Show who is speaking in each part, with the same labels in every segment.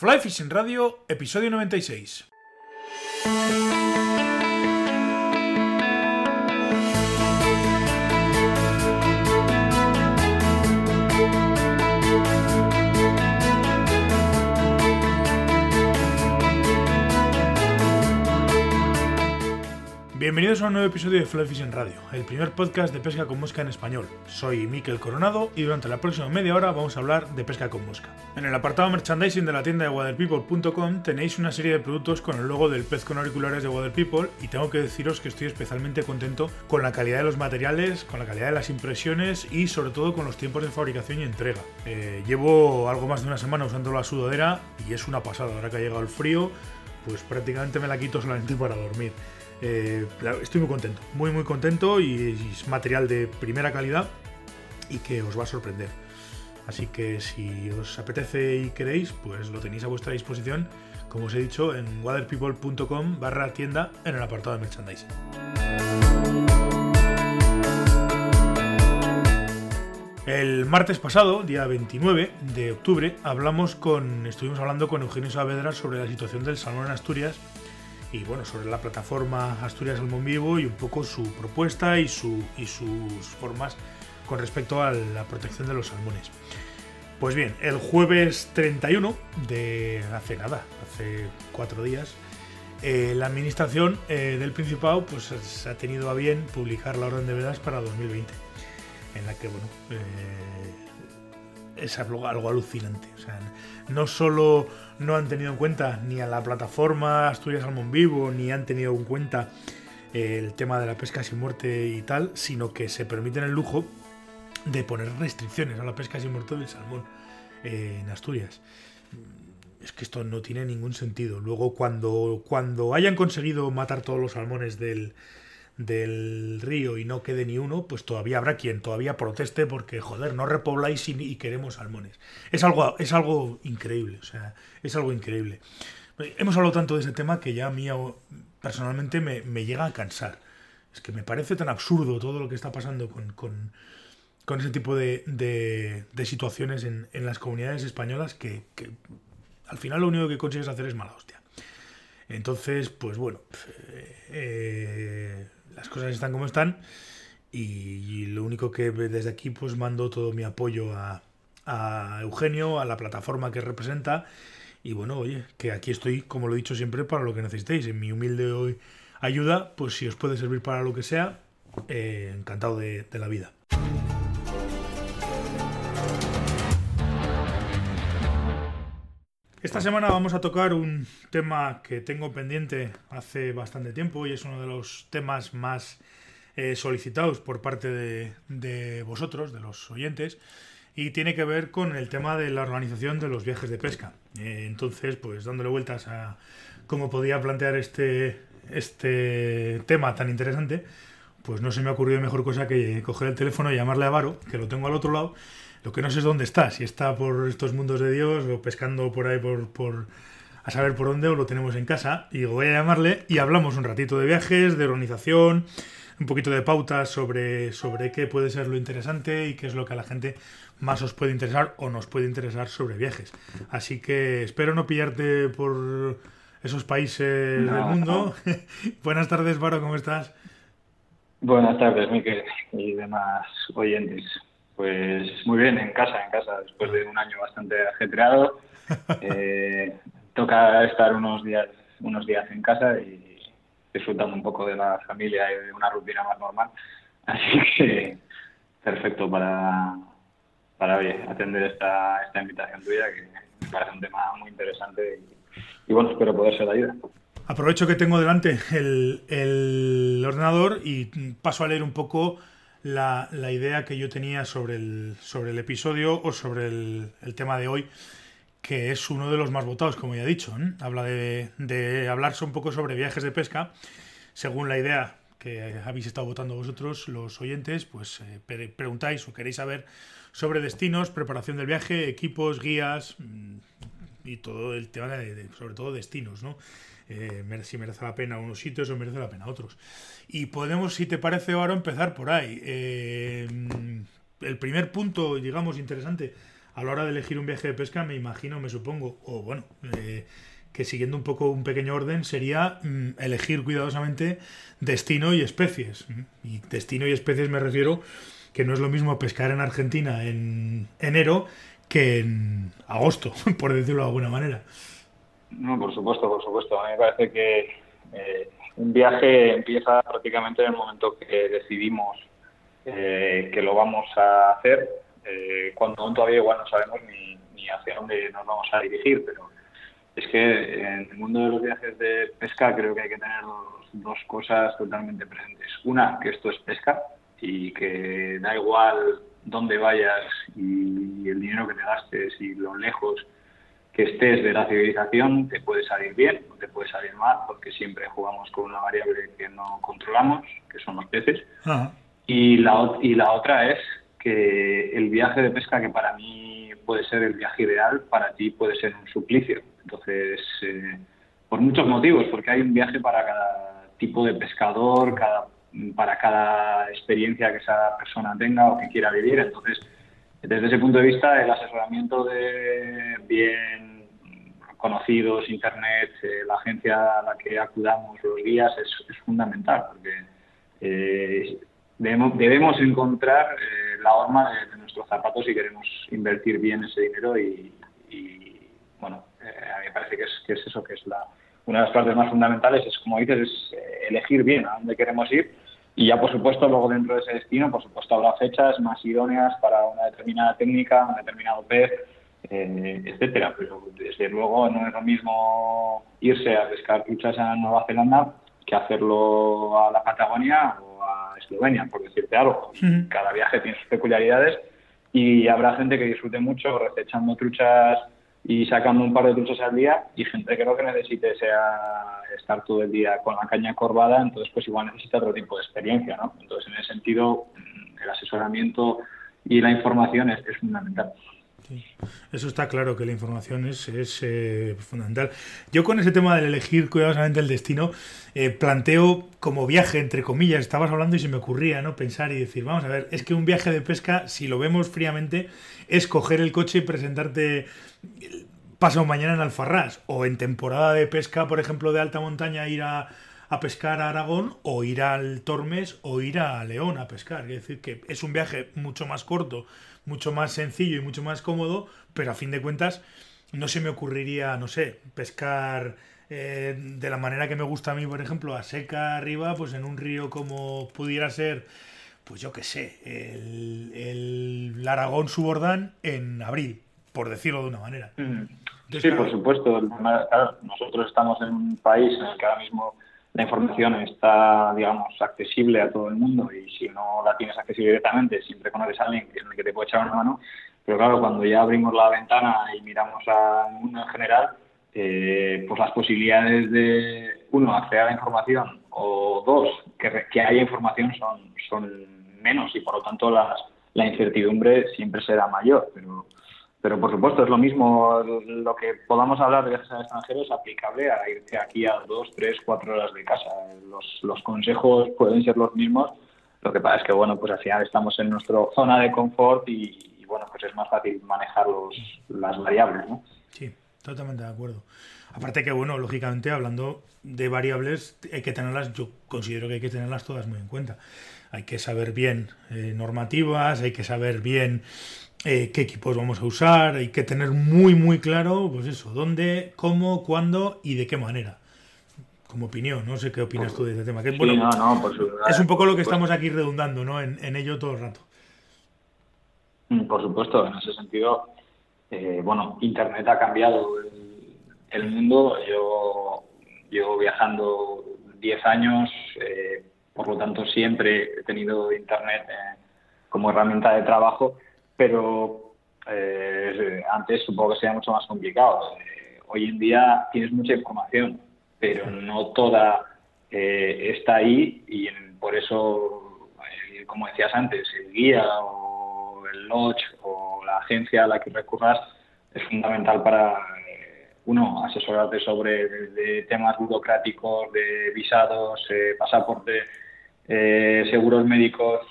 Speaker 1: Fly Fishing Radio, episodio 96. Bienvenidos a un nuevo episodio de Fly Fishing Radio, el primer podcast de pesca con mosca en español. Soy Miquel Coronado y durante la próxima media hora vamos a hablar de pesca con mosca. En el apartado merchandising de la tienda de waterpeople.com tenéis una serie de productos con el logo del pez con auriculares de Water People y tengo que deciros que estoy especialmente contento con la calidad de los materiales, con la calidad de las impresiones y sobre todo con los tiempos de fabricación y entrega. Eh, llevo algo más de una semana usando la sudadera y es una pasada. Ahora que ha llegado el frío, pues prácticamente me la quito solamente para dormir. Eh, estoy muy contento, muy muy contento y es material de primera calidad y que os va a sorprender. Así que si os apetece y queréis, pues lo tenéis a vuestra disposición, como os he dicho, en waterpeople.com barra tienda en el apartado de merchandising. El martes pasado, día 29 de octubre, hablamos con, estuvimos hablando con Eugenio Saavedra sobre la situación del salmón en Asturias y bueno, sobre la plataforma Asturias Salmón Vivo y un poco su propuesta y, su, y sus formas con respecto a la protección de los salmones. Pues bien, el jueves 31 de hace nada, hace cuatro días, eh, la administración eh, del Principado pues, se ha tenido a bien publicar la orden de vedas para 2020, en la que, bueno, eh, es algo, alucinante. O sea, no solo no han tenido en cuenta ni a la plataforma Asturias Salmón Vivo, ni han tenido en cuenta eh, el tema de la pesca sin muerte y tal, sino que se permiten el lujo de poner restricciones a la pesca sin muerte del salmón eh, en Asturias. Es que esto no tiene ningún sentido. Luego, cuando, cuando hayan conseguido matar todos los salmones del, del río y no quede ni uno, pues todavía habrá quien todavía proteste porque, joder, no repobláis y, queremos salmones. Es algo, es algo increíble, o sea, es algo increíble. Hemos hablado tanto de ese tema que ya a mí personalmente me, llega a cansar. Es que me parece tan absurdo todo lo que está pasando con, con, ese tipo de, de, situaciones en, en, las comunidades españolas que, que, al final lo único que consigues hacer es mala hostia. Entonces, pues bueno, eh, las cosas están como están y, lo único que desde aquí pues mando todo mi apoyo a, Eugenio, a la plataforma que representa y bueno, oye, que aquí estoy, como lo he dicho siempre, para lo que necesitéis. En mi humilde ayuda, pues si os puede servir para lo que sea, eh, encantado de la vida. Esta semana vamos a tocar un tema que tengo pendiente hace bastante tiempo y es uno de los temas más eh, solicitados por parte de, vosotros, de los oyentes, y tiene que ver con el tema de la organización de los viajes de pesca. Eh, entonces, pues dándole vueltas a cómo podía plantear este, este tema tan interesante, pues no se me ha ocurrido mejor cosa que coger el teléfono y llamarle a Varo, que lo tengo al otro lado, lo que no sé es dónde está, si está por estos mundos de Dios o pescando por ahí por, por a saber por dónde o lo tenemos en casa. Y voy a llamarle y hablamos un ratito de viajes, de organización, un poquito de pautas sobre, sobre qué puede ser lo interesante y qué es lo que a la gente más os puede interesar o nos puede interesar sobre viajes. Así que espero no pillarte por esos países del mundo. Buenas tardes, Varo, ¿cómo estás?
Speaker 2: Buenas tardes, Miquel y demás oyentes. Pues muy bien, en casa, en casa, después de un año bastante ajetreado. Eh, toca estar unos días, unos días en casa y disfrutando un poco de la familia y de una rutina más normal. Así que perfecto para, para atender esta, esta invitación tuya, que me parece un tema muy interesante y, bueno, espero poder ser de ayuda.
Speaker 1: Aprovecho que tengo delante el, el ordenador y paso a leer un poco la, idea que yo tenía sobre el, sobre el episodio o sobre el, tema de hoy, que es uno de los más votados, como ya he dicho. Habla de, de hablarse un poco sobre viajes de pesca, según la idea que habéis estado votando vosotros, los oyentes, pues eh, preguntáis o queréis saber sobre destinos, preparación del viaje, equipos, guías mm, y todo el tema de, sobre todo destinos, ¿no? Eh, si merece la pena unos sitios o merece la pena otros. Y podemos, si te parece, ahora empezar por ahí. Eh, el primer punto, digamos, interesante a la hora de elegir un viaje de pesca, me imagino, me supongo, o bueno, eh, que siguiendo un poco un pequeño orden, sería mm, elegir cuidadosamente destino y especies. Y destino y especies me refiero que no es lo mismo pescar en Argentina en enero que en agosto, por decirlo de alguna manera.
Speaker 2: No, por supuesto, por supuesto. A mí me parece que eh, un viaje empieza prácticamente en el momento que decidimos eh, que lo vamos a hacer, eh, cuando todavía igual no sabemos ni, ni hacia dónde nos vamos a dirigir, pero es que en el mundo de los viajes de pesca creo que hay que tener dos, cosas totalmente presentes. Una, que esto es pesca y que da igual dónde vayas y el dinero que te gastes y lo lejos que estés de la civilización, te puede salir bien o te puede salir mal, porque siempre jugamos con una variable que no controlamos, que son los peces. Y, la, y la otra es que el viaje de pesca, que para mí puede ser el viaje ideal, para ti puede ser un suplicio. Entonces, eh, por muchos motivos, porque hay un viaje para cada tipo de pescador, cada, para cada experiencia que esa persona tenga o que quiera vivir. Entonces, desde ese punto de vista, el asesoramiento de bien conocidos, Internet, eh, la agencia a la que acudamos, los guías, es, fundamental, porque eh, debemos, encontrar la horma de, nuestros zapatos si queremos invertir bien ese dinero y, bueno, a mí me parece que es, que es eso, que es la, una de las partes más fundamentales, es como dices, es eh, elegir bien a dónde queremos ir y ya por supuesto luego dentro de ese destino, por supuesto habrá fechas más idóneas para una determinada técnica, un determinado pez, eh, etcétera, pero desde luego no es lo mismo irse a pescar truchas a Nueva Zelanda que hacerlo a la Patagonia o a Eslovenia, por decirte algo. Cada viaje tiene sus peculiaridades y habrá gente que disfrute mucho recechando truchas y sacando un par de truchas al día y gente que lo que necesite sea estar todo el día con la caña corvada, entonces pues igual necesita otro tipo de experiencia, ¿no? Entonces en ese sentido el asesoramiento y la información es, fundamental.
Speaker 1: Eso está claro que la información es, es eh, fundamental. Yo con ese tema del elegir cuidadosamente el destino, eh, planteo como viaje, entre comillas, estabas hablando y se me ocurría ¿no? pensar y decir, vamos a ver, es que un viaje de pesca, si lo vemos fríamente, es coger el coche y presentarte pasado mañana en Alfarrás o en temporada de pesca, por ejemplo, de alta montaña, ir a, pescar a Aragón o ir al Tormes o ir a León a pescar. Es decir, que es un viaje mucho más corto, mucho más sencillo y mucho más cómodo, pero a fin de cuentas no se me ocurriría, no sé, pescar eh, de la manera que me gusta a mí, por ejemplo, a seca arriba, pues en un río como pudiera ser, pues yo qué sé, el, el Aragón Subordán en abril por decirlo de una manera.
Speaker 2: sí, por supuesto. nosotros estamos en un país en el que ahora mismo la información está, digamos, accesible a todo el mundo y si no la tienes accesible directamente, siempre conoces a alguien en el que te puede echar una mano. Pero claro, cuando ya abrimos la ventana y miramos al mundo en general, eh, pues las posibilidades de, uno, acceder a la información o dos, que, que haya información son, son menos y por lo tanto las, la incertidumbre siempre será mayor. Pero pero por supuesto, es lo mismo, lo que podamos hablar de viajes al extranjero es aplicable a irte aquí a dos, tres, cuatro horas de casa. Los, los consejos pueden ser los mismos, lo que pasa es que, bueno, pues al final estamos en nuestra zona de confort y, bueno, pues es más fácil manejar los, las variables, ¿no?
Speaker 1: Sí, totalmente de acuerdo. Aparte que, bueno, lógicamente, hablando de variables, hay que tenerlas, yo considero que hay que tenerlas todas muy en cuenta. Hay que saber bien eh, normativas, hay que saber bien eh, qué equipos vamos a usar, hay que tener muy muy claro, pues eso, dónde, cómo, cuándo y de qué manera. Como opinión, no sé qué opinas tú de este tema. Que, es un poco lo que estamos aquí redundando, ¿no? En, ello todo el rato.
Speaker 2: Mm, por supuesto, en ese sentido, eh, bueno, Internet ha cambiado el, mundo. Yo llevo viajando 10 años, eh, por lo tanto siempre he tenido Internet como herramienta de trabajo pero eh, antes supongo que sería mucho más complicado. Eh, hoy en día tienes mucha información, pero no toda eh, está ahí y por eso, como decías antes, el guía o el lodge o la agencia a la que recurras es fundamental para, uno, asesorarte sobre temas burocráticos, de visados, pasaporte, seguros médicos,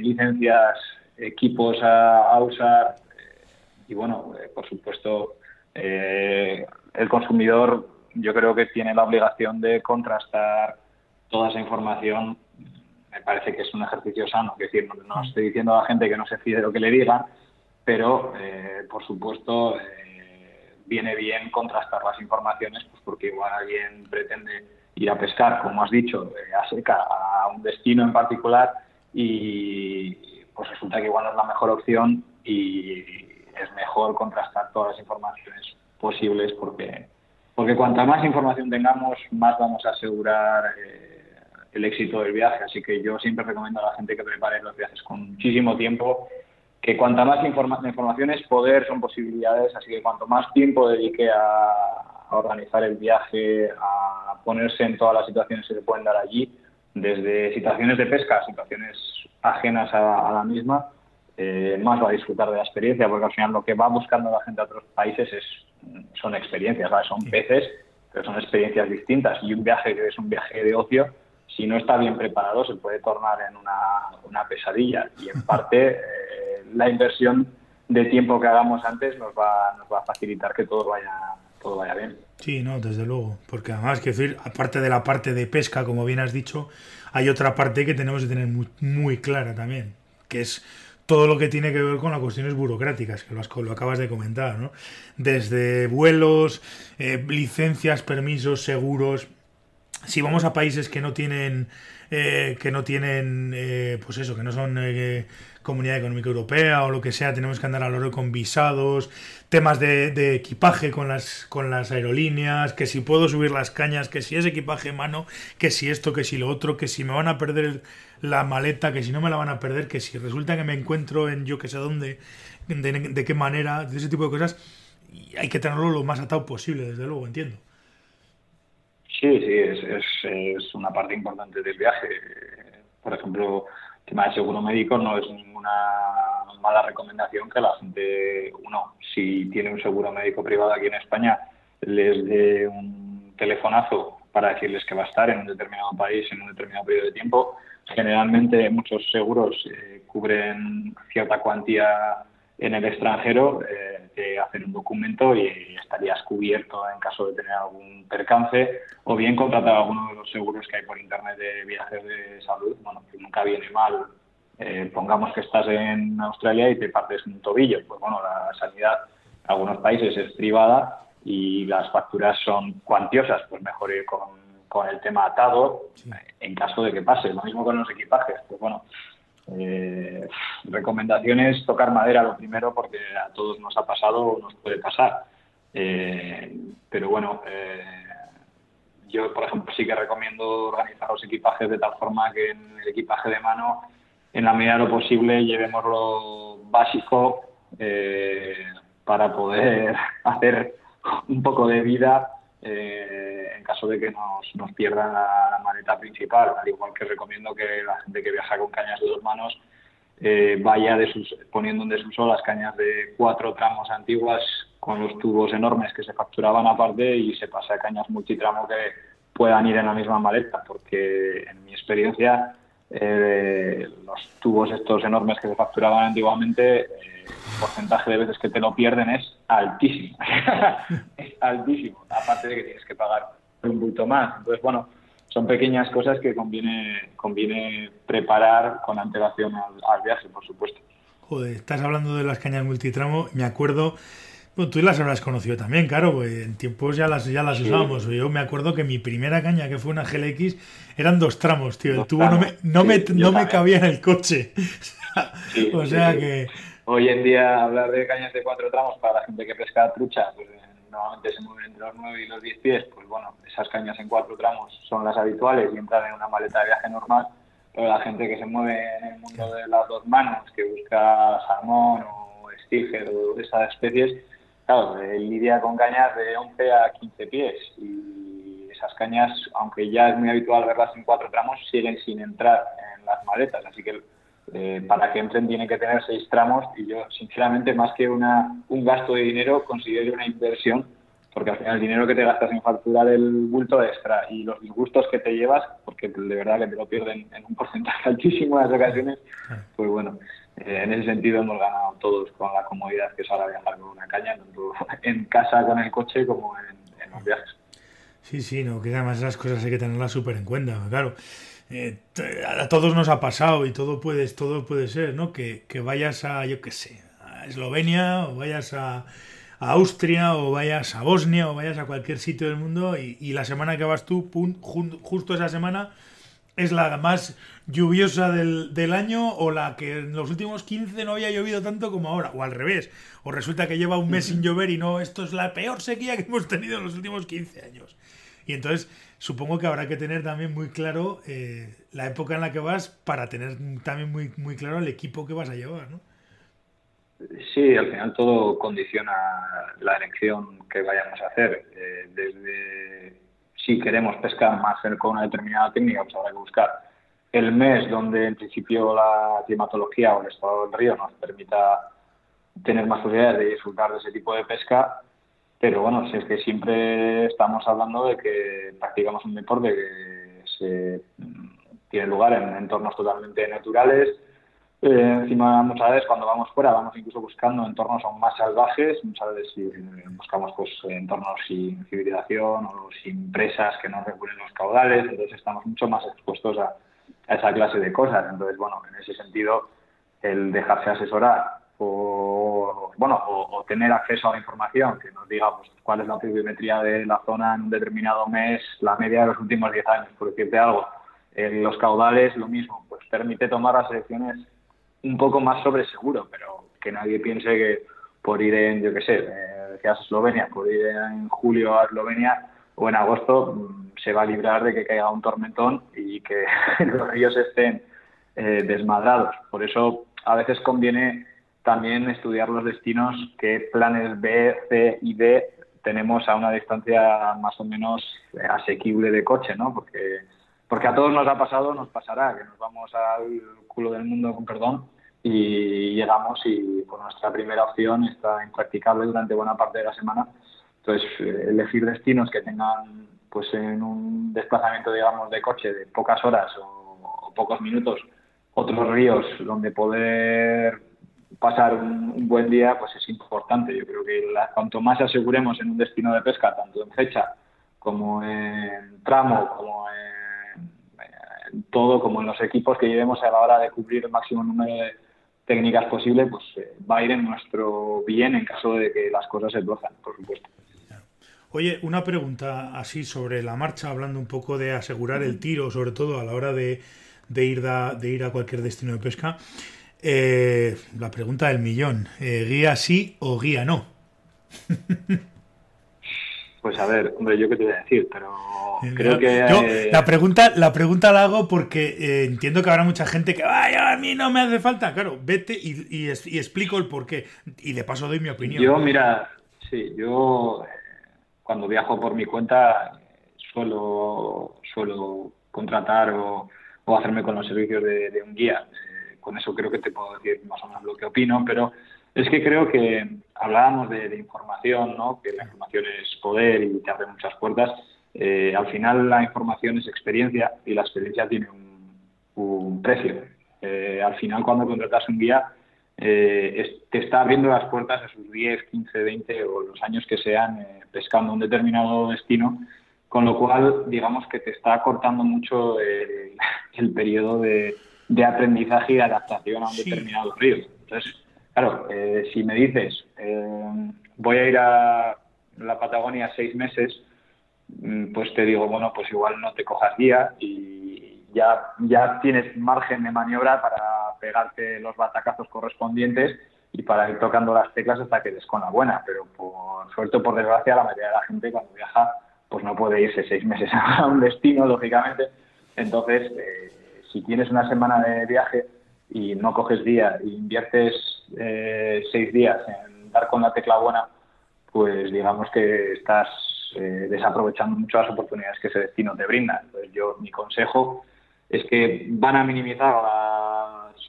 Speaker 2: licencias, equipos a, usar, y bueno, eh, por supuesto, eh, el consumidor yo creo que tiene la obligación de contrastar toda esa información. Me parece que es un ejercicio sano, es decir, no, estoy diciendo a la gente que no se fíe de lo que le digan, pero por supuesto viene bien contrastar las informaciones, pues porque igual alguien pretende ir a pescar, como has dicho, a seca a un destino en particular y pues resulta que igual no es la mejor opción y es mejor contrastar todas las informaciones posibles porque porque cuanta más información tengamos más vamos a asegurar eh, el éxito del viaje. Así que yo siempre recomiendo a la gente que prepare los viajes con muchísimo tiempo que cuanta más información es poder son posibilidades. Así que cuanto más tiempo dedique a, organizar el viaje a ponerse en todas las situaciones que se pueden dar allí desde situaciones de pesca a situaciones ajenas a, la misma, eh, más va a disfrutar de la experiencia, porque al final lo que va buscando la gente a otros países es, son experiencias, son peces, pero son experiencias distintas. Y un viaje que es un viaje de ocio, si no está bien preparado, se puede tornar en una, pesadilla. Y en parte, eh, la inversión de tiempo que hagamos antes nos va, nos va a facilitar que todo vaya, todo vaya bien.
Speaker 1: Sí, no, desde luego, porque además, que decir, aparte de la parte de pesca, como bien has dicho, hay otra parte que tenemos que tener muy, clara también, que es todo lo que tiene que ver con las cuestiones burocráticas, que lo, lo acabas de comentar, ¿no? Desde vuelos, eh, licencias, permisos, seguros. Si vamos a países que no tienen, eh, que no tienen, eh, pues eso, que no son Comunidad Económica Europea o lo que sea, tenemos que andar a lo largo con visados, temas de, equipaje con las, con las aerolíneas, que si puedo subir las cañas, que si es equipaje mano, que si esto, que si lo otro, que si me van a perder la maleta, que si no me la van a perder, que si resulta que me encuentro en yo que sé dónde, de, qué manera, de ese tipo de cosas, y hay que tenerlo lo más atado posible, desde luego, entiendo.
Speaker 2: Sí, sí, es, es, una parte importante del viaje. Por ejemplo, tema del seguro médico no es ninguna mala recomendación que la gente, uno, si tiene un seguro médico privado aquí en España, les dé un telefonazo para decirles que va a estar en un determinado país en un determinado periodo de tiempo. Generalmente muchos seguros eh, cubren cierta cuantía en el extranjero, eh, te hacen un documento y estarías cubierto en caso de tener algún percance, o bien contratar alguno de los seguros que hay por internet de viajes de salud, bueno, que nunca viene mal. Eh, pongamos que estás en Australia y te partes un tobillo, pues bueno, la sanidad en algunos países es privada y las facturas son cuantiosas, pues mejor ir con, el tema atado en caso de que pase. Lo mismo con los equipajes, pues bueno, eh, recomendaciones, tocar madera lo primero porque a todos nos ha pasado o nos puede pasar. Eh, pero bueno, eh, yo por ejemplo sí que recomiendo organizar los equipajes de tal forma que en el equipaje de mano, en la medida de lo posible, llevemos lo básico eh, para poder hacer un poco de vida eh, en caso de que nos, nos pierdan la, maleta principal, al igual que recomiendo que la gente que viaja con cañas de dos manos eh, vaya de sus, poniendo en desuso las cañas de cuatro tramos antiguas con los tubos enormes que se facturaban aparte y se pase a cañas multitramo que puedan ir en la misma maleta, porque en mi experiencia eh, los tubos estos enormes que se facturaban antiguamente el porcentaje de veces que te lo pierden es altísimo. es altísimo. Aparte de que tienes que pagar un bulto más. Entonces, bueno, son pequeñas cosas que conviene, conviene preparar con antelación al, viaje, por supuesto.
Speaker 1: Joder, estás hablando de las cañas multitramo. Me acuerdo. Bueno, tú las habrás conocido también, claro, pues en tiempos ya las, ya las usábamos. Yo me acuerdo que mi primera caña, que fue una GLX, eran dos tramos, tío. El tubo no me, no me, no me cabía en el coche. o sea que
Speaker 2: Hoy en día hablar de cañas de cuatro tramos para la gente que pesca trucha, pues eh, normalmente se mueven entre los nueve y los diez pies, pues bueno, esas cañas en cuatro tramos son las habituales y entran en una maleta de viaje normal, pero la gente que se mueve en el mundo de las dos manos, que busca salmón o stinger o esas especies, claro, eh, lidia con cañas de 11 a 15 pies y esas cañas, aunque ya es muy habitual verlas en cuatro tramos, siguen sin entrar en las maletas, así que eh, para que entren tiene que tener seis tramos y yo sinceramente más que una, un gasto de dinero considero una inversión porque al final el dinero que te gastas en facturar el bulto extra y los disgustos que te llevas, porque de verdad que te lo pierden en un porcentaje altísimo en las ocasiones, pues bueno, eh, en ese sentido hemos ganado todos con la comodidad que es ahora viajar con una caña, tanto en casa con el coche como en, los viajes.
Speaker 1: Sí, sí, no, que además esas cosas hay que tenerlas súper en cuenta, claro. Eh, a todos nos ha pasado y todo puede, todo puede ser, ¿no? Que, que vayas a, yo qué sé, a Eslovenia o vayas a, Austria o vayas a Bosnia o vayas a cualquier sitio del mundo y, la semana que vas tú, justo esa semana, es la más lluviosa del, del, año o la que en los últimos 15 no había llovido tanto como ahora, o al revés, o resulta que lleva un mes sin llover y no, esto es la peor sequía que hemos tenido en los últimos 15 años. Y entonces supongo que habrá que tener también muy claro eh, la época en la que vas para tener también muy, muy claro el equipo que vas a llevar, ¿no?
Speaker 2: Sí, al final todo condiciona la elección que vayamos a hacer. Eh, desde si queremos pescar más con una determinada técnica, pues habrá que buscar el mes donde en principio la climatología o el estado del río nos permita tener más posibilidades de disfrutar de ese tipo de pesca. Pero bueno, si es que siempre estamos hablando de que practicamos un deporte que se, tiene lugar en entornos totalmente naturales, eh, encima, muchas veces cuando vamos fuera vamos incluso buscando entornos aún más salvajes, muchas veces buscamos pues, entornos sin civilización o sin presas que no regulen los caudales, entonces estamos mucho más expuestos a, esa clase de cosas. Entonces, bueno, en ese sentido, el dejarse asesorar o, bueno, o, tener acceso a la información que nos diga pues, cuál es la pluviometría de la zona en un determinado mes, la media de los últimos 10 años, por decirte algo, los caudales, lo mismo, pues permite tomar las elecciones un poco más sobre seguro, pero que nadie piense que por ir en, yo qué sé, eh, decías Eslovenia, por ir en julio a Eslovenia o en agosto mm, se va a librar de que caiga un tormentón y que los ríos estén eh, desmadrados. Por eso a veces conviene también estudiar los destinos, qué planes B, C y D tenemos a una distancia más o menos asequible de coche, ¿no? Porque, porque a todos nos ha pasado, nos pasará, que nos vamos al culo del mundo, con perdón, y llegamos y por nuestra primera opción está impracticable durante buena parte de la semana. Entonces, eh, elegir destinos que tengan pues en un desplazamiento, digamos, de coche de pocas horas o, pocos minutos, otros ríos donde poder pasar un, buen día, pues es importante. Yo creo que cuanto más aseguremos en un destino de pesca, tanto en fecha como en tramo, como en, todo, como en los equipos que llevemos a la hora de cubrir el máximo número de, técnicas posibles, pues eh, va a ir en nuestro bien en caso de que las cosas se tuerzan, por supuesto.
Speaker 1: Oye, una pregunta así sobre la marcha, hablando un poco de asegurar el tiro, sobre todo a la hora de, ir, de ir a cualquier destino de pesca. Eh, la pregunta del millón, eh, ¿guía sí o guía no?
Speaker 2: Pues a ver, hombre, yo qué te voy a decir, pero creo que...
Speaker 1: Yo, la, pregunta, la pregunta la hago porque eh, entiendo que habrá mucha gente que, vaya, a mí no me hace falta. Claro, vete y, y, explico el porqué. Y de paso doy mi opinión.
Speaker 2: Yo, mira, sí, yo eh, cuando viajo por mi cuenta suelo, suelo contratar o, hacerme con los servicios de, un guía. Eh, con eso creo que te puedo decir más o menos lo que opino, pero es que creo que hablábamos de, información, ¿no? que la información es poder y te abre muchas puertas. Eh, al final la información es experiencia y la experiencia tiene un, precio. Eh, al final cuando contratas un guía eh, te está abriendo las puertas a sus 10, 15, 20 o los años que sean pescando un determinado destino, con lo cual digamos que te está cortando mucho el, periodo de, aprendizaje y de adaptación a un determinado río. Entonces, Claro, eh, si me dices, eh, voy a ir a la Patagonia seis meses, mm, pues te digo, bueno, pues igual no te cojas guía y ya, ya tienes margen de maniobra para pegarte los batacazos correspondientes y para ir tocando las teclas hasta que des con la buena. Pero por suerte o por desgracia, la mayoría de la gente cuando viaja pues no puede irse seis meses a un destino, lógicamente. Entonces, eh, si tienes una semana de viaje, y no coges día y inviertes eh, seis días en dar con la tecla buena, pues digamos que estás eh, desaprovechando mucho las oportunidades que ese destino te brinda. Entonces yo, mi consejo es que van a minimizar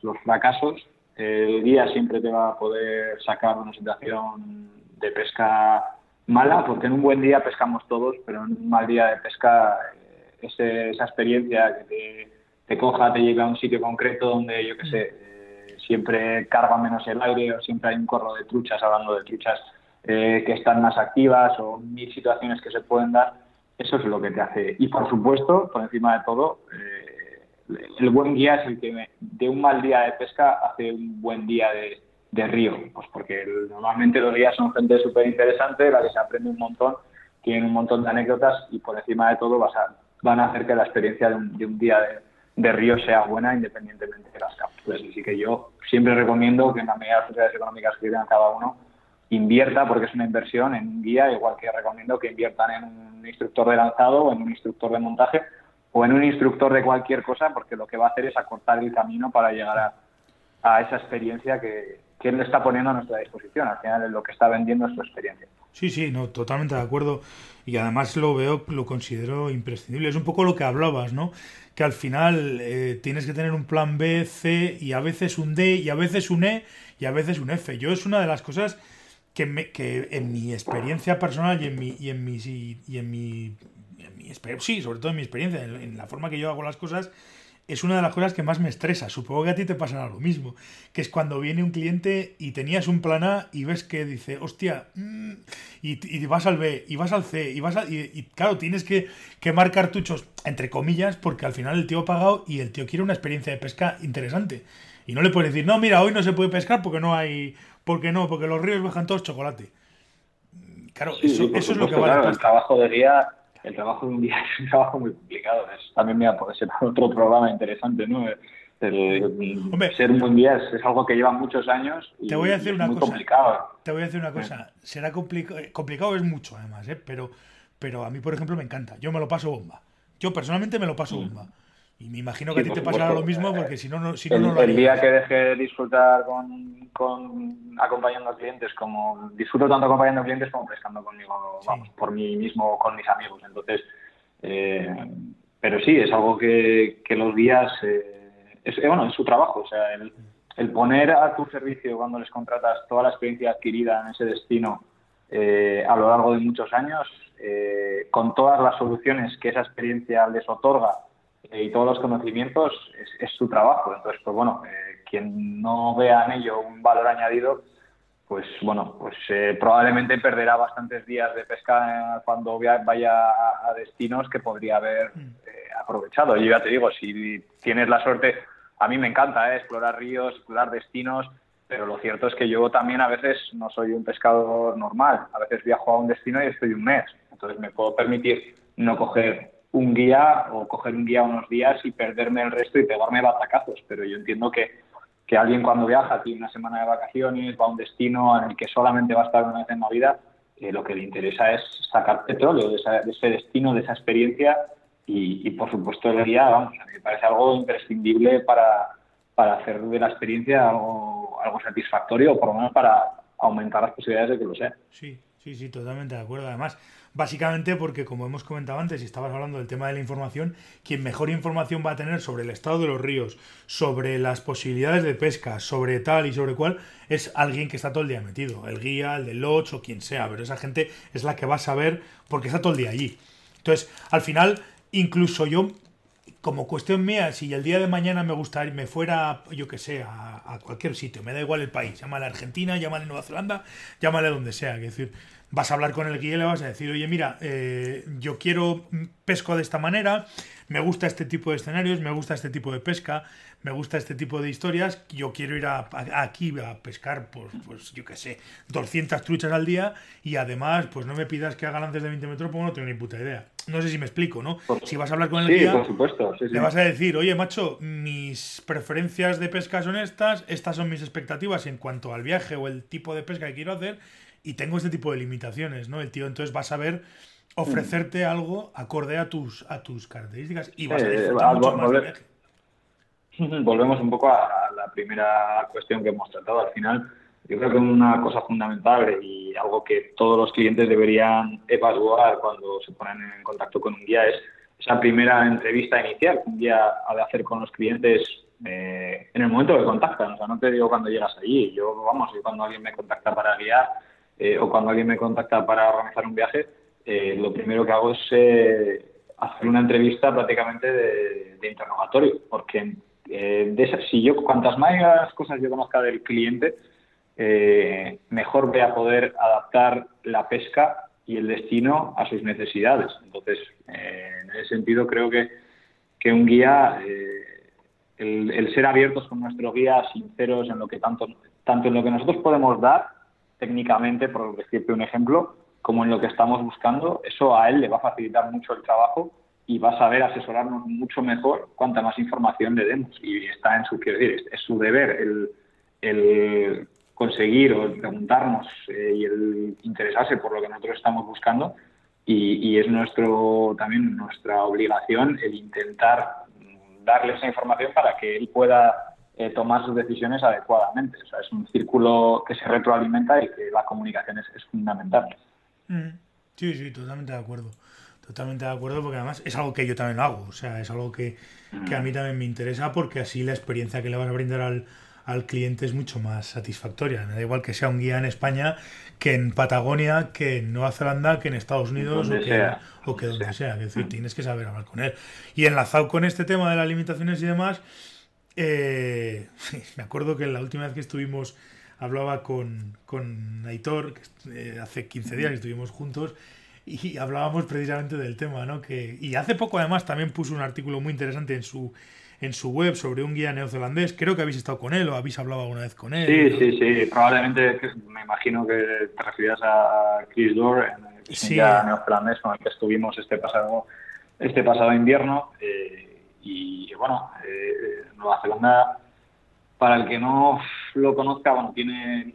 Speaker 2: los fracasos. El guía siempre te va a poder sacar una situación de pesca mala, porque en un buen día pescamos todos, pero en un mal día de pesca eh, esa experiencia que te te coja, te lleve a un sitio concreto donde, yo qué sé, eh, siempre carga menos el aire o siempre hay un corro de truchas, hablando de truchas eh, que están más activas o mil situaciones que se pueden dar, eso es lo que te hace. Y por supuesto, por encima de todo, eh, el buen guía es el que de un mal día de pesca hace un buen día de, río, pues porque normalmente los guías son gente súper interesante, la que se aprende un montón, tienen un montón de anécdotas y por encima de todo vas a, van a hacer que la experiencia de un, día de, río sea buena independientemente de las capturas. Así que yo siempre recomiendo que en la medida de las posibilidades económicas que tengan cada uno, invierta, porque es una inversión, en un guía, igual que recomiendo que inviertan en un instructor de lanzado o en un instructor de montaje o en un instructor de cualquier cosa, porque lo que va a hacer es acortar el camino para llegar a, esa experiencia que, él está poniendo a nuestra disposición. Al final lo que está vendiendo es su experiencia.
Speaker 1: Sí, sí, no, totalmente de acuerdo. Y además lo veo, lo considero imprescindible. Es un poco lo que hablabas, ¿no? Que al final eh, tienes que tener un plan B, C y a veces un D y a veces un E y a veces un F. Yo es una de las cosas que, me, que en mi experiencia personal y en mi y en mi y en mi, en mi sí, sobre todo en mi experiencia, en, la forma que yo hago las cosas, es una de las cosas que más me estresa. Supongo que a ti te pasará lo mismo, que es cuando viene un cliente y tenías un plan A y ves que dice, hostia, mm", y, vas al B, y vas al C, y vas a, y, claro, tienes que, que, marcar tuchos, entre comillas, porque al final el tío ha pagado y el tío quiere una experiencia de pesca interesante. Y no le puedes decir, no, mira, hoy no se puede pescar porque no hay ¿Por qué no? Porque los ríos bajan todos chocolate. Claro, eso, eso es lo que vale.
Speaker 2: Claro, el trabajo de día, el trabajo de un día es un trabajo muy complicado. también me puede ser otro programa interesante, ¿no? ser un buen día es, algo que lleva muchos años y te voy a decir una muy cosa, complicado.
Speaker 1: Te voy a decir una cosa, será complicado, complicado es mucho además, ¿eh? pero, pero a mí, por ejemplo, me encanta. Yo me lo paso bomba. Yo personalmente me lo paso mm. bomba. Y me imagino que a ti te pasará lo mismo porque si no, no, si no,
Speaker 2: el,
Speaker 1: no lo
Speaker 2: El día que deje de disfrutar con, con, acompañando a clientes, como disfruto tanto acompañando a clientes como pescando conmigo, vamos, por mí mismo con mis amigos. Entonces, eh, pero sí, es algo que, que los días, eh, es, eh, bueno, es su trabajo. O sea, el, el, poner a tu servicio cuando les contratas toda la experiencia adquirida en ese destino a lo largo de muchos años, con todas las soluciones que esa experiencia les otorga y todos los conocimientos es, su trabajo. Entonces, pues bueno, eh, quien no vea en ello un valor añadido, pues bueno, pues eh, probablemente perderá bastantes días de pesca cuando vaya a, destinos que podría haber mm. eh, aprovechado. Yo ya te digo, si tienes la suerte, a mí me encanta explorar ríos, explorar destinos, pero lo cierto es que yo también a veces no soy un pescador normal. A veces viajo a un destino y estoy un mes. Entonces me puedo permitir no coger un guía o coger un guía unos días y perderme el resto y pegarme batacazos. Pero yo entiendo que, que alguien cuando viaja tiene una semana de vacaciones, va a un destino en el que solamente va a estar una vez en la vida, eh, lo que le interesa es sacar petróleo de, ese destino, de esa experiencia y, por supuesto el guía, vamos, a mí me parece algo imprescindible para, para hacer de la experiencia algo, algo satisfactorio o por lo menos para aumentar las posibilidades de que lo sea.
Speaker 1: Sí, sí, sí, totalmente de acuerdo. Además, Básicamente porque, como hemos comentado antes, y estabas hablando del tema de la información, quien mejor información va a tener sobre el estado de los ríos, sobre las posibilidades de pesca, sobre tal y sobre cual, es alguien que está todo el día metido. El guía, el del lodge o quien sea. Pero esa gente es la que va a saber porque está todo el día allí. Entonces, al final, incluso yo como cuestión mía, si el día de mañana me gustaría, me fuera, yo que sé, a, cualquier sitio, me da igual el país, llámale a Argentina, llámale Nueva Zelanda, llámale donde sea, es decir, vas a hablar con el guía y le vas a decir, oye, mira, eh, yo quiero pesco de esta manera, me gusta este tipo de escenarios, me gusta este tipo de pesca, me gusta este tipo de historias, yo quiero ir a, aquí a pescar, pues, pues yo qué sé, 200 truchas al día y además, pues no me pidas que haga lances de 20 metros porque no tengo ni puta idea. No sé si me explico, ¿no? si vas a hablar con el guía,
Speaker 2: por supuesto,
Speaker 1: le vas a decir, oye, macho, mis preferencias de pesca son estas, estas son mis expectativas en cuanto al viaje o el tipo de pesca que quiero hacer y tengo este tipo de limitaciones, ¿no? El tío entonces va a saber ofrecerte mm. algo acorde a tus, a tus características y vas a disfrutar mucho más
Speaker 2: Volvemos un poco a la primera cuestión que hemos tratado. Al final, yo creo que una cosa fundamental y algo que todos los clientes deberían evaluar cuando se ponen en contacto con un guía es esa primera entrevista inicial que un guía ha de hacer con los clientes eh, en el momento que contactan. O sea, no te digo cuando llegas allí. Yo, vamos, y cuando alguien me contacta para guiar, eh, o cuando alguien me contacta para organizar un viaje, eh, lo primero que hago es eh, hacer una entrevista prácticamente de, interrogatorio, porque de si yo cuantas más cosas yo conozca del cliente, mejor voy a poder adaptar la pesca y el destino a sus necesidades. Entonces, en ese sentido, creo que, que un guía, el, el, ser abiertos con nuestro guía, sinceros en lo que tanto, tanto en lo que nosotros podemos dar técnicamente, por decirte un ejemplo, como en lo que estamos buscando, eso a él le va a facilitar mucho el trabajo y va a saber asesorarnos mucho mejor cuanta más información le demos. Y está en su, quiero decir, es, su deber el, conseguir o el preguntarnos eh, y el interesarse por lo que nosotros estamos buscando. Y, y, es nuestro también nuestra obligación el intentar darle esa información para que él pueda eh, tomar sus decisiones adecuadamente. O sea, es un círculo que se retroalimenta y que la comunicación es, fundamental.
Speaker 1: Mm. Sí, sí, totalmente de acuerdo. Totalmente de acuerdo porque además es algo que yo también hago. O sea, es algo que, que a mí también me interesa porque así la experiencia que le vas a brindar al, al cliente es mucho más satisfactoria. Me da igual que sea un guía en España, que en Patagonia, que en Nueva Zelanda, que en Estados Unidos o que, o que, donde sea. Es decir, mm. tienes que saber hablar con él. Y enlazado con este tema de las limitaciones y demás, eh, me acuerdo que la última vez que estuvimos, hablaba con, con Aitor, que, eh, hace 15 días que estuvimos juntos, y hablábamos precisamente del tema, ¿no? Que, y hace poco además también puso un artículo muy interesante en su, en su web sobre un guía neozelandés. Creo que habéis estado con él o habéis hablado alguna vez con él.
Speaker 2: Sí, sí, sí. Probablemente me imagino que te refieras a Chris Dorr, el guía neozelandés con el que estuvimos este pasado, este pasado invierno. Eh, y bueno, eh, Nueva Zelanda, para el que no lo conozca, bueno, tiene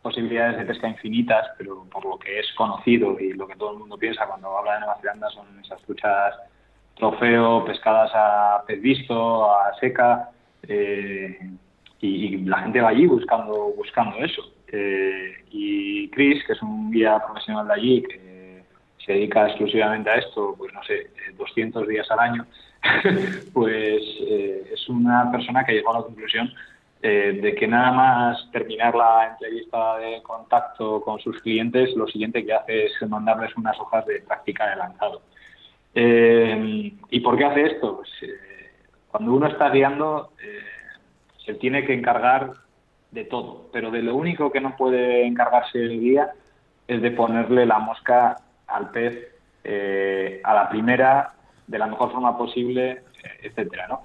Speaker 2: posibilidades de pesca infinitas, pero por lo que es conocido y lo que todo el mundo piensa cuando habla de Nueva Zelanda son esas truchas trofeo, pescadas a pez visto, a seca, eh, y, la gente va allí buscando, buscando eso. Eh, y Chris, que es un guía profesional de allí, que se dedica exclusivamente a esto, pues no sé, 200 días al año, pues eh, es una persona que llegó a la conclusión eh, de que nada más terminar la entrevista de contacto con sus clientes, lo siguiente que hace es mandarles unas hojas de práctica de lanzado. Eh, ¿Y por qué hace esto? Pues, cuando uno está guiando, se tiene que encargar de todo, pero de lo único que no puede encargarse el guía es de ponerle la mosca al pez a la primera de la mejor forma posible, etcétera, ¿no?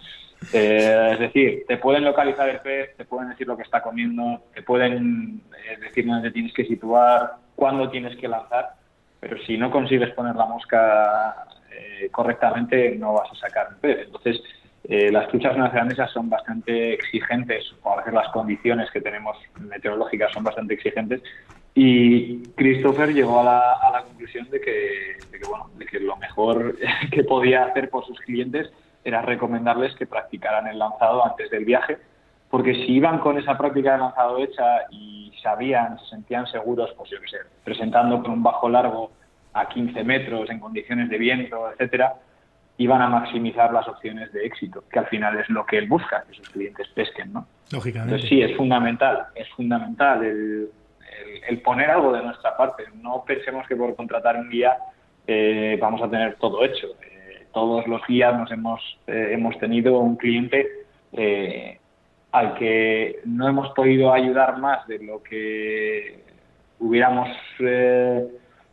Speaker 2: Eh, es decir, te pueden localizar el pez, te pueden decir lo que está comiendo, te pueden eh, decir dónde tienes que situar, cuándo tienes que lanzar, pero si no consigues poner la mosca eh, correctamente, no vas a sacar un pez. Entonces, las truchas neozelandesas son bastante exigentes, o a veces las condiciones que tenemos meteorológicas son bastante exigentes, y Christopher llegó a la, a la conclusión de que, bueno, de que lo mejor que podía hacer por sus clientes era recomendarles que practicaran el lanzado antes del viaje, porque si iban con esa práctica de lanzado hecha y sabían, se sentían seguros, pues yo qué sé, presentando con un bajo largo a 15 metros en condiciones de viento, etcétera, iban a maximizar las opciones de éxito, que al final es lo que él busca, que sus clientes pesquen, ¿no?
Speaker 1: Lógicamente.
Speaker 2: Entonces sí, es fundamental, es fundamental el, el, poner algo de nuestra parte. No pensemos que por contratar un guía eh, vamos a tener todo hecho. Eh, todos los guías nos hemos, eh, hemos tenido un cliente al que no hemos podido ayudar más de lo que hubiéramos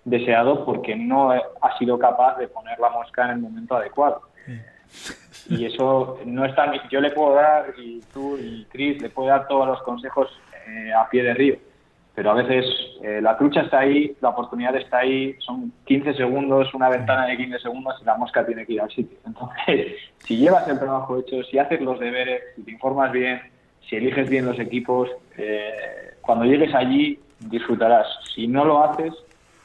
Speaker 2: deseado porque no ha sido capaz de poner la mosca en el momento adecuado. Y eso no está. Yo le puedo dar, y tú y Chris le puedo dar todos los consejos a pie de río pero a veces eh, la trucha está ahí, la oportunidad está ahí, son 15 segundos, una ventana de 15 segundos y la mosca tiene que ir al sitio. Entonces, si llevas el trabajo hecho, si haces los deberes, si te informas bien, si eliges bien los equipos, eh, cuando llegues allí disfrutarás. Si no lo haces,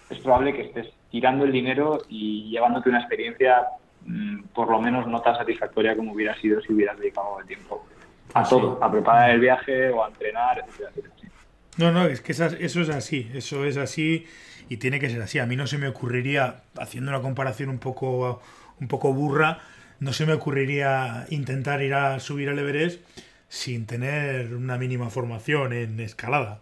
Speaker 2: es probable que estés tirando el dinero y llevándote una experiencia mm, por lo menos no tan satisfactoria como hubiera sido si hubieras dedicado el tiempo a todo, a preparar el viaje o a entrenar, etcétera, etcétera.
Speaker 1: No, no, es que eso es así, eso es así y tiene que ser así. A mí no se me ocurriría, haciendo una comparación un poco, un poco burra, no se me ocurriría intentar ir a subir al Everest sin tener una mínima formación en escalada.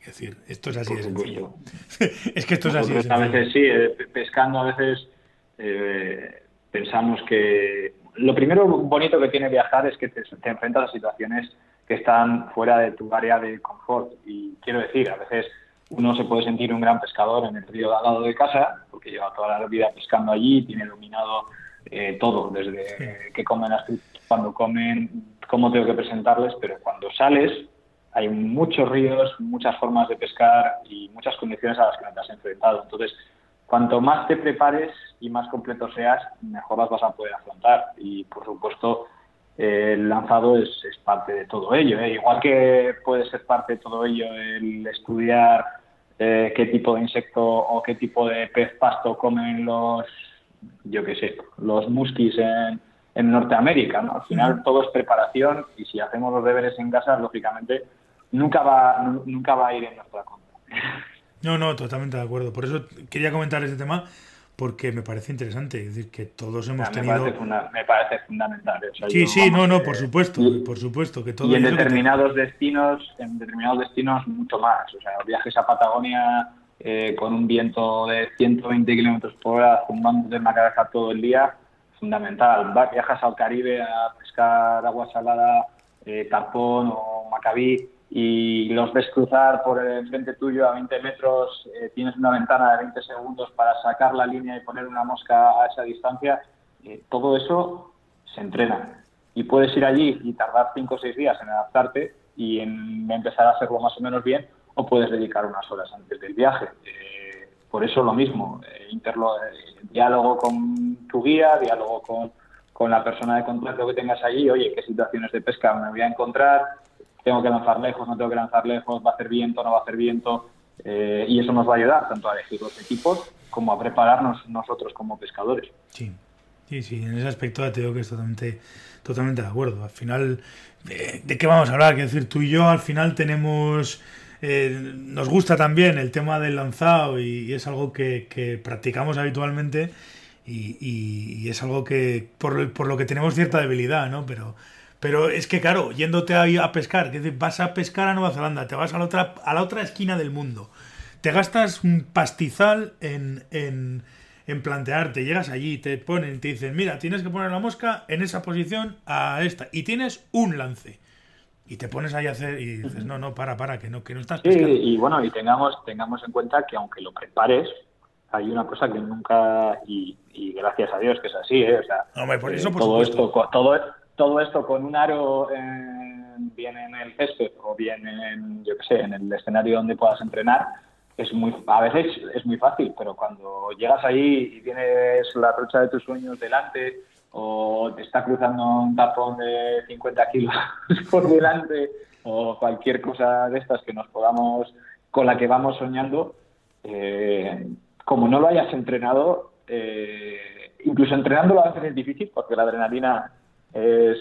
Speaker 1: Es decir, esto es así de sencillo. es que esto es así de
Speaker 2: sencillo. A veces sí, eh, pescando a veces eh, pensamos que lo primero bonito que tiene viajar es que te, enfrentas a situaciones que están fuera de tu área de confort. Y quiero decir, a veces uno se puede sentir un gran pescador en el río al lado de casa, porque lleva toda la vida pescando allí, tiene dominado eh, todo, desde qué comen las cuando comen, cómo tengo que presentarles, pero cuando sales hay muchos ríos, muchas formas de pescar y muchas condiciones a las que no te has enfrentado. Entonces, cuanto más te prepares y más completo seas, mejor las vas a poder afrontar. Y, por supuesto, el lanzado es, parte de todo ello. ¿eh? Igual que puede ser parte de todo ello el estudiar eh, qué tipo de insecto o qué tipo de pez pasto comen los, yo qué sé, los muskis en, en Norteamérica. ¿no? Al final todo es preparación y si hacemos los deberes en casa, lógicamente nunca va, nunca va a ir en nuestra contra.
Speaker 1: No, no, totalmente de acuerdo. Por eso quería comentar ese tema porque me parece interesante. Es decir, que todos hemos tenido.
Speaker 2: Me parece, fundamental.
Speaker 1: sí, sí, no, no, por supuesto, por supuesto. Que todo
Speaker 2: y en determinados destinos, en determinados destinos, mucho más. O sea, viajes a Patagonia eh, con un viento de 120 kilómetros por hora, zumbando de una cabeza todo el día, fundamental. Viajas al Caribe a pescar agua salada, eh, tapón o macabí y los ves cruzar por el frente tuyo a 20 metros, eh, tienes una ventana de 20 segundos para sacar la línea y poner una mosca a esa distancia, eh, todo eso se entrena. Y puedes ir allí y tardar 5 o 6 días en adaptarte y en empezar a hacerlo más o menos bien, o puedes dedicar unas horas antes del viaje. Eh, por eso lo mismo, diálogo con tu guía, diálogo con, con la persona de contacto que tengas allí, oye, qué situaciones de pesca me voy a encontrar, tengo que lanzar lejos, no tengo que lanzar lejos, va a hacer viento, no va a hacer viento, eh, y eso nos va a ayudar tanto a elegir los equipos como a prepararnos nosotros como pescadores.
Speaker 1: Sí, sí, sí, en ese aspecto te digo que es totalmente, totalmente de acuerdo. Al final, ¿de, qué vamos a hablar? Quiero decir, tú y yo al final tenemos... Eh, nos gusta también el tema del lanzado y, es algo que, practicamos habitualmente y, y, es algo que por, por, lo que tenemos cierta debilidad, ¿no? Pero pero es que, claro, yéndote ahí a pescar, que vas a pescar a Nueva Zelanda, te vas a la otra, a la otra esquina del mundo, te gastas un pastizal en, en, en plantearte, llegas allí, te ponen, te dicen, mira, tienes que poner la mosca en esa posición a esta, y tienes un lance. Y te pones ahí a hacer y dices, no, no, para, para, que no, que no estás pescando.
Speaker 2: Sí, y bueno, y tengamos, tengamos en cuenta que aunque lo prepares, hay una cosa que nunca, y, gracias a Dios que es así, ¿eh? o sea,
Speaker 1: por eso,
Speaker 2: eh,
Speaker 1: por
Speaker 2: todo
Speaker 1: supuesto.
Speaker 2: esto, todo, todo esto con un aro bien en el césped o bien en, yo qué sé, en el escenario donde puedas entrenar, es muy, a veces es muy fácil, pero cuando llegas ahí y tienes la trocha de tus sueños delante o te está cruzando un tapón de 50 kilos por delante o cualquier cosa de estas que nos podamos, con la que vamos soñando, eh, como no lo hayas entrenado, eh, incluso entrenándolo a veces es difícil porque la adrenalina es,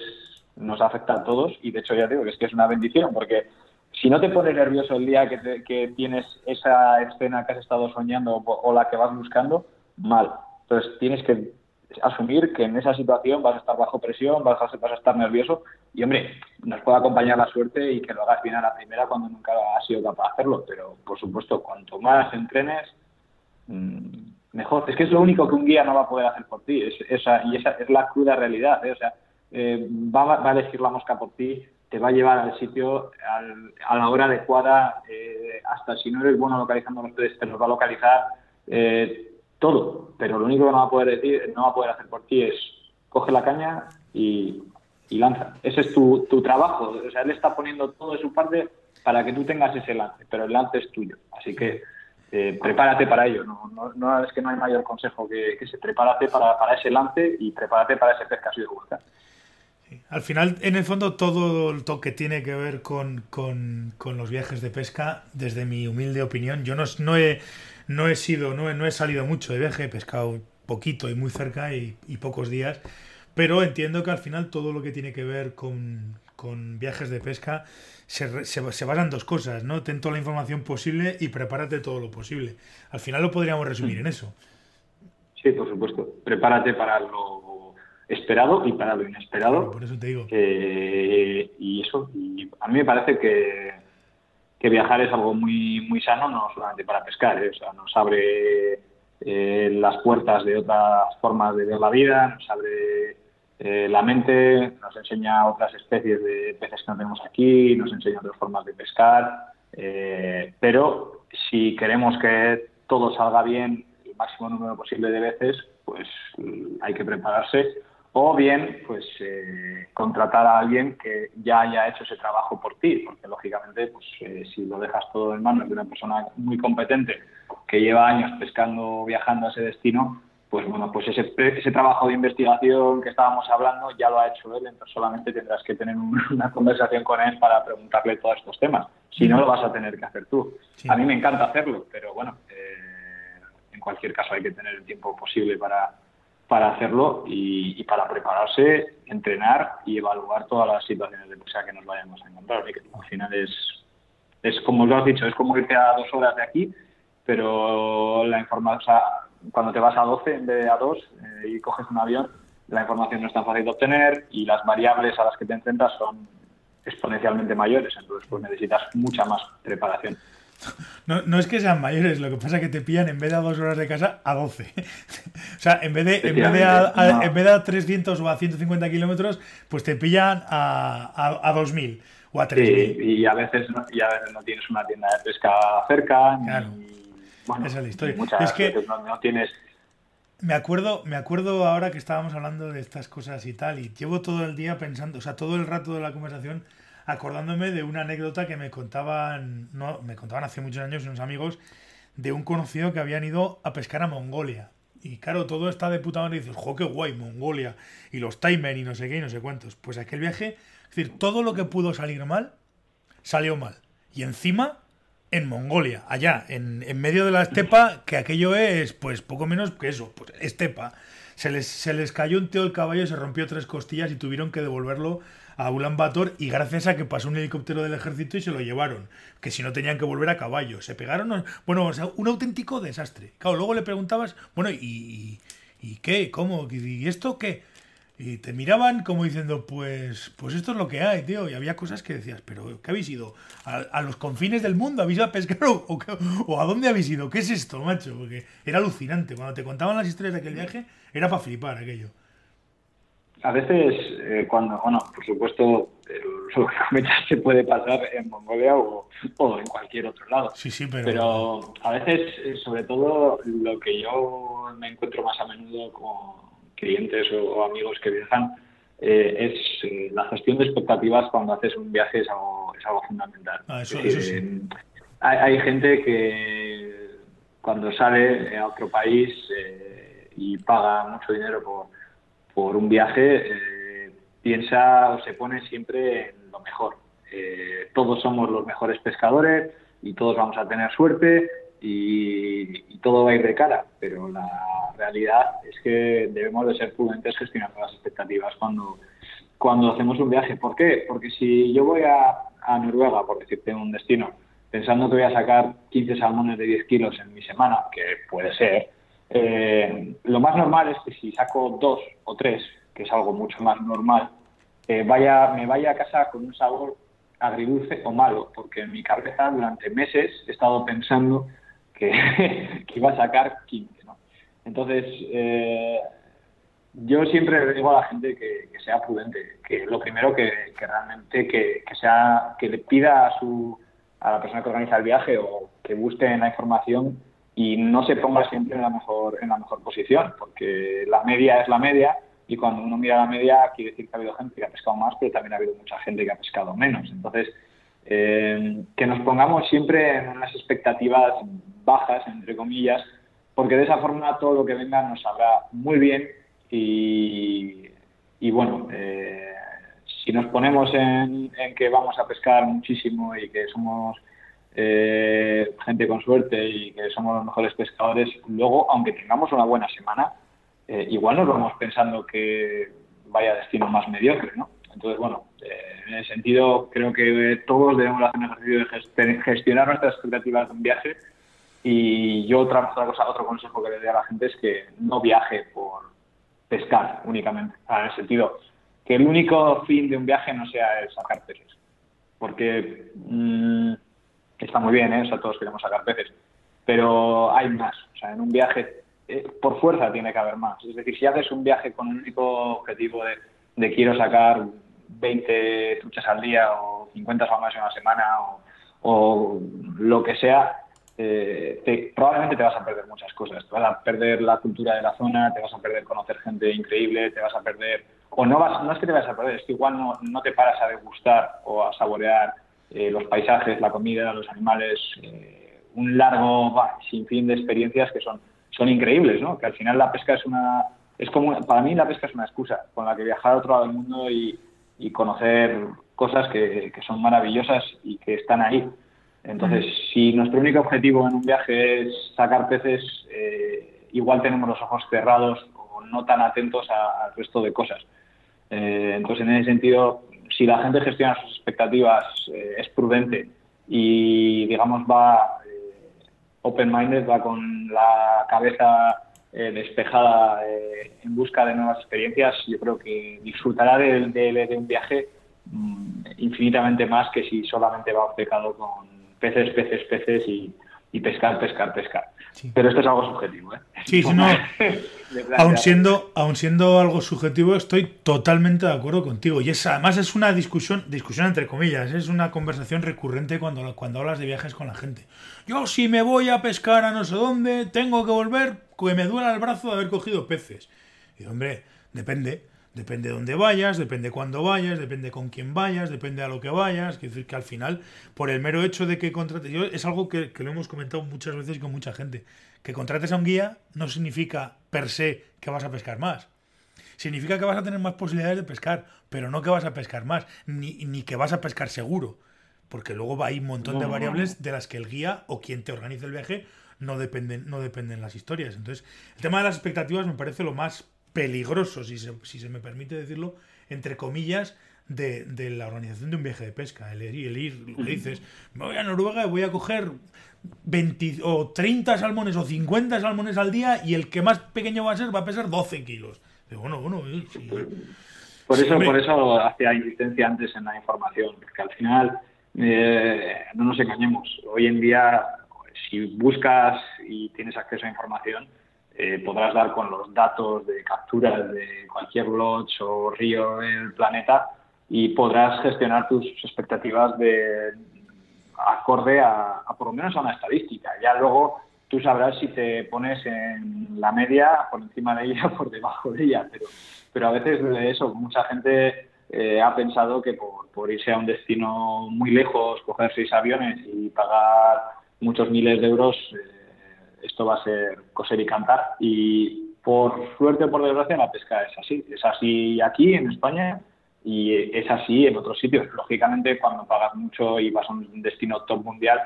Speaker 2: nos afecta a todos y de hecho ya digo que es que es una bendición porque si no te pones nervioso el día que, que tienes esa escena que has estado soñando o, la que vas buscando, mal. Entonces tienes que asumir que en esa situación vas a estar bajo presión, vas a, vas a estar nervioso y, hombre, nos puede acompañar la suerte y que lo hagas bien a la primera cuando nunca has sido capaz de hacerlo. Pero, por supuesto, cuanto más entrenes, mm, mejor. Es que es lo único que un guía no va a poder hacer por ti. Es, esa, y esa es la cruda realidad. ¿eh? O sea, eh, va, a elegir la mosca por ti, te va a llevar al sitio a la hora adecuada, eh, hasta si no eres bueno localizando los peces, te los va a localizar eh, todo. Pero lo único que no va a poder decir, no va a poder hacer por ti es coge la caña y, lanza. Ese es tu, trabajo. O sea, él está poniendo todo de su parte para que tú tengas ese lance, pero el lance es tuyo. Así que prepárate para ello. No, no, es que no hay mayor consejo que, que se prepárate para, para, ese lance y prepárate para ese pez que has ido a buscar.
Speaker 1: Al final, en el fondo, todo lo que tiene que ver con, los viajes de pesca, desde mi humilde opinión, yo no, no, he, no he sido, no he, no he salido mucho de viaje, he pescado poquito y muy cerca y, pocos días, pero entiendo que al final todo lo que tiene que ver con, viajes de pesca se, se, se, basa en dos cosas, ¿no? Ten toda la información posible y prepárate todo lo posible. Al final lo podríamos resumir en eso.
Speaker 2: Sí, por supuesto. Prepárate para lo esperado y para lo inesperado.
Speaker 1: por eso te digo.
Speaker 2: y eso, y a mí me parece que, que, viajar es algo muy, muy sano, no solamente para pescar, ¿eh? o sea, nos abre eh, las puertas de otras formas de ver la vida, nos abre Eh, la mente nos enseña otras especies de peces que no tenemos aquí, nos enseña otras formas de pescar, eh, pero si queremos que todo salga bien el máximo número posible de veces, pues hay que prepararse o bien pues eh, contratar a alguien que ya haya hecho ese trabajo por ti, porque lógicamente pues eh, si lo dejas todo en manos de una persona muy competente que lleva años pescando, viajando a ese destino, pues bueno, pues ese, ese trabajo de investigación que estábamos hablando ya lo ha hecho él, entonces solamente tendrás que tener una conversación con él para preguntarle todos estos temas. Si no, lo vas a tener que hacer tú. A mí me encanta hacerlo, pero bueno, eh, en cualquier caso hay que tener el tiempo posible para para hacerlo y, para prepararse, entrenar y evaluar todas las situaciones de pesca que nos vayamos a encontrar. al final es, es como lo has dicho, es como irte a dos horas de aquí, pero la información, cuando te vas a 12 en vez de a 2 eh, y coges un avión, la información no es tan fácil de obtener y las variables a las que te enfrentas son exponencialmente mayores, entonces pues necesitas mucha más preparación.
Speaker 1: No, no, es que sean mayores, lo que pasa es que te pillan en vez de a dos horas de casa a 12. o sea, en vez de, en vez de, a, en vez de a 300 o a 150 kilómetros, pues te pillan a, a, a 2000 o a 3000.
Speaker 2: y, a veces no, y a veces no tienes una tienda de pesca cerca.
Speaker 1: Claro. bueno, Esa es la historia. es que
Speaker 2: no, tienes.
Speaker 1: Me acuerdo, me acuerdo ahora que estábamos hablando de estas cosas y tal, y llevo todo el día pensando, o sea, todo el rato de la conversación acordándome de una anécdota que me contaban, no, me contaban hace muchos años unos amigos de un conocido que habían ido a pescar a Mongolia. Y claro, todo está de puta madre y dices, jo, qué guay, Mongolia, y los timer y no sé qué y no sé cuántos. Pues aquel viaje, es decir, todo lo que pudo salir mal, salió mal. Y encima, en Mongolia, allá, en, en medio de la estepa, que aquello es, pues, poco menos que eso, pues, estepa. Se les, se les cayó un tío el caballo, se rompió tres costillas y tuvieron que devolverlo a Ulan Bator y gracias a que pasó un helicóptero del ejército y se lo llevaron, que si no tenían que volver a caballo, se pegaron, bueno, o sea, un auténtico desastre. Claro, luego le preguntabas, bueno, ¿y, y qué? ¿Cómo? ¿Y esto qué? Y te miraban como diciendo, pues, pues esto es lo que hay, tío. Y había cosas que decías, pero ¿qué habéis ido? ¿A, los confines del mundo? ¿Habéis ido a pescar? ¿O, o, a dónde habéis ido? ¿Qué es esto, macho? Porque era alucinante. Cuando te contaban las historias de aquel viaje, era para flipar aquello
Speaker 2: a veces, eh, cuando, bueno, por supuesto, lo que se puede pasar en Mongolia o, en cualquier otro lado.
Speaker 1: Sí, sí, pero...
Speaker 2: pero a veces, eh, sobre todo, lo que yo me encuentro más a menudo con clientes o, amigos que viajan eh, es la gestión de expectativas cuando haces un viaje es algo, es algo fundamental.
Speaker 1: Ah, eso, eso sí.
Speaker 2: hay, hay, gente que cuando sale a otro país y paga mucho dinero por por un viaje eh, piensa o se pone siempre en lo mejor. Eh, todos somos los mejores pescadores y todos vamos a tener suerte y, todo va a ir de cara, pero la realidad es que debemos de ser prudentes gestionando las expectativas cuando, cuando hacemos un viaje. ¿Por qué? Porque si yo voy a, a Noruega, por decirte un destino, pensando que voy a sacar 15 salmones de 10 kilos en mi semana, que puede ser, eh, lo más normal es que si saco dos o tres, que es algo mucho más normal, eh, vaya, me vaya a casa con un sabor agridulce o malo, porque en mi cabeza durante meses he estado pensando que, iba a sacar 15. ¿no? Entonces, eh, yo siempre le digo a la gente que, sea prudente, que lo primero que, realmente que, sea que le pida a su a la persona que organiza el viaje o que busque la información y no se ponga siempre en la mejor en la mejor posición, porque la media es la media y cuando uno mira la media quiere decir que ha habido gente que ha pescado más, pero también ha habido mucha gente que ha pescado menos. Entonces, eh, que nos pongamos siempre en unas expectativas bajas, entre comillas, porque de esa forma todo lo que venga nos sabrá muy bien y, y bueno, eh, si nos ponemos en, en que vamos a pescar muchísimo y que somos eh, gente con suerte y que somos los mejores pescadores, luego, aunque tengamos una buena semana, eh, igual nos vamos pensando que vaya destino más mediocre, ¿no? Entonces, bueno, eh, en ese sentido, creo que todos debemos hacer un ejercicio de gestionar nuestras expectativas de un viaje y yo otra, cosa, otro consejo que le doy a la gente es que no viaje por pescar únicamente, en el sentido que el único fin de un viaje no sea sacar peces, porque está muy bien, ¿eh? o sea, todos queremos sacar peces, pero hay más. O sea, en un viaje eh, por fuerza tiene que haber más. Es decir, si haces un viaje con un único objetivo de, quiero sacar 20 truchas al día o 50 salmones en una semana o, lo que sea, eh, probablemente te vas a perder muchas cosas. Te vas a perder la cultura de la zona, te vas a perder conocer gente increíble, te vas a perder... O no, vas, no es que te vas a perder, es que igual no, no te paras a degustar o a saborear eh, los paisajes, la comida, los animales, eh, un largo sinfín de experiencias que son, son increíbles, ¿no? Que al final la pesca es una... Es como, para mí la pesca es una excusa con la que viajar a otro lado del mundo y, y conocer cosas que, que, son maravillosas y que están ahí. Entonces, si nuestro único objetivo en un viaje es sacar peces, eh, igual tenemos los ojos cerrados o no tan atentos al resto de cosas. entonces, en ese sentido, si la gente gestiona sus expectativas, eh, es prudente y, digamos, va eh, open-minded, va con la cabeza eh, despejada en busca de nuevas experiencias, yo creo que disfrutará de, un viaje mm, infinitamente más que si solamente va obcecado con peces, peces, peces y, y pescar, pescar, pescar. Pero esto es algo subjetivo. ¿eh?
Speaker 1: Sí, sí, no. aun, siendo, aun siendo algo subjetivo, estoy totalmente de acuerdo contigo. Y es, además es una discusión, discusión entre comillas, es una conversación recurrente cuando, cuando hablas de viajes con la gente. Yo si me voy a pescar a no sé dónde, tengo que volver que me duela el brazo de haber cogido peces. Y hombre, depende. Depende de dónde vayas, depende cuándo vayas, depende con quién vayas, depende a lo que vayas. Es decir, que al final, por el mero hecho de que contrates. Yo, es algo que, lo hemos comentado muchas veces con mucha gente. Que contrates a un guía no significa per se que vas a pescar más. Significa que vas a tener más posibilidades de pescar, pero no que vas a pescar más, ni, ni que vas a pescar seguro. Porque luego hay un montón de variables de las que el guía o quien te organice el viaje no dependen, no dependen las historias. Entonces, el tema de las expectativas me parece lo más peligroso, si se, si se me permite decirlo, entre comillas, de, de, la organización de un viaje de pesca. El, el ir, lo que dices, me voy a Noruega y voy a coger 20 o 30 salmones o 50 salmones al día y el que más pequeño va a ser va a pesar 12 kilos. bueno, bueno,
Speaker 2: Por eso, por eso hacía insistencia antes en la información, porque al final, eh, no nos engañemos, hoy en día, si buscas y tienes acceso a información, eh, podrás dar con los datos de capturas de cualquier lodge o río del planeta y podrás gestionar tus expectativas de acorde a, por lo menos a una estadística. Ya luego tú sabrás si te pones en la media, por encima de ella, por debajo de ella, pero, pero a veces de eso, mucha gente eh, ha pensado que por, por, irse a un destino muy lejos, coger seis aviones y pagar muchos miles de euros, eh, esto va a ser coser y cantar. Y por suerte o por desgracia la pesca es así. Es así aquí en España y es así en otros sitios. Lógicamente, cuando pagas mucho y vas a un destino top mundial,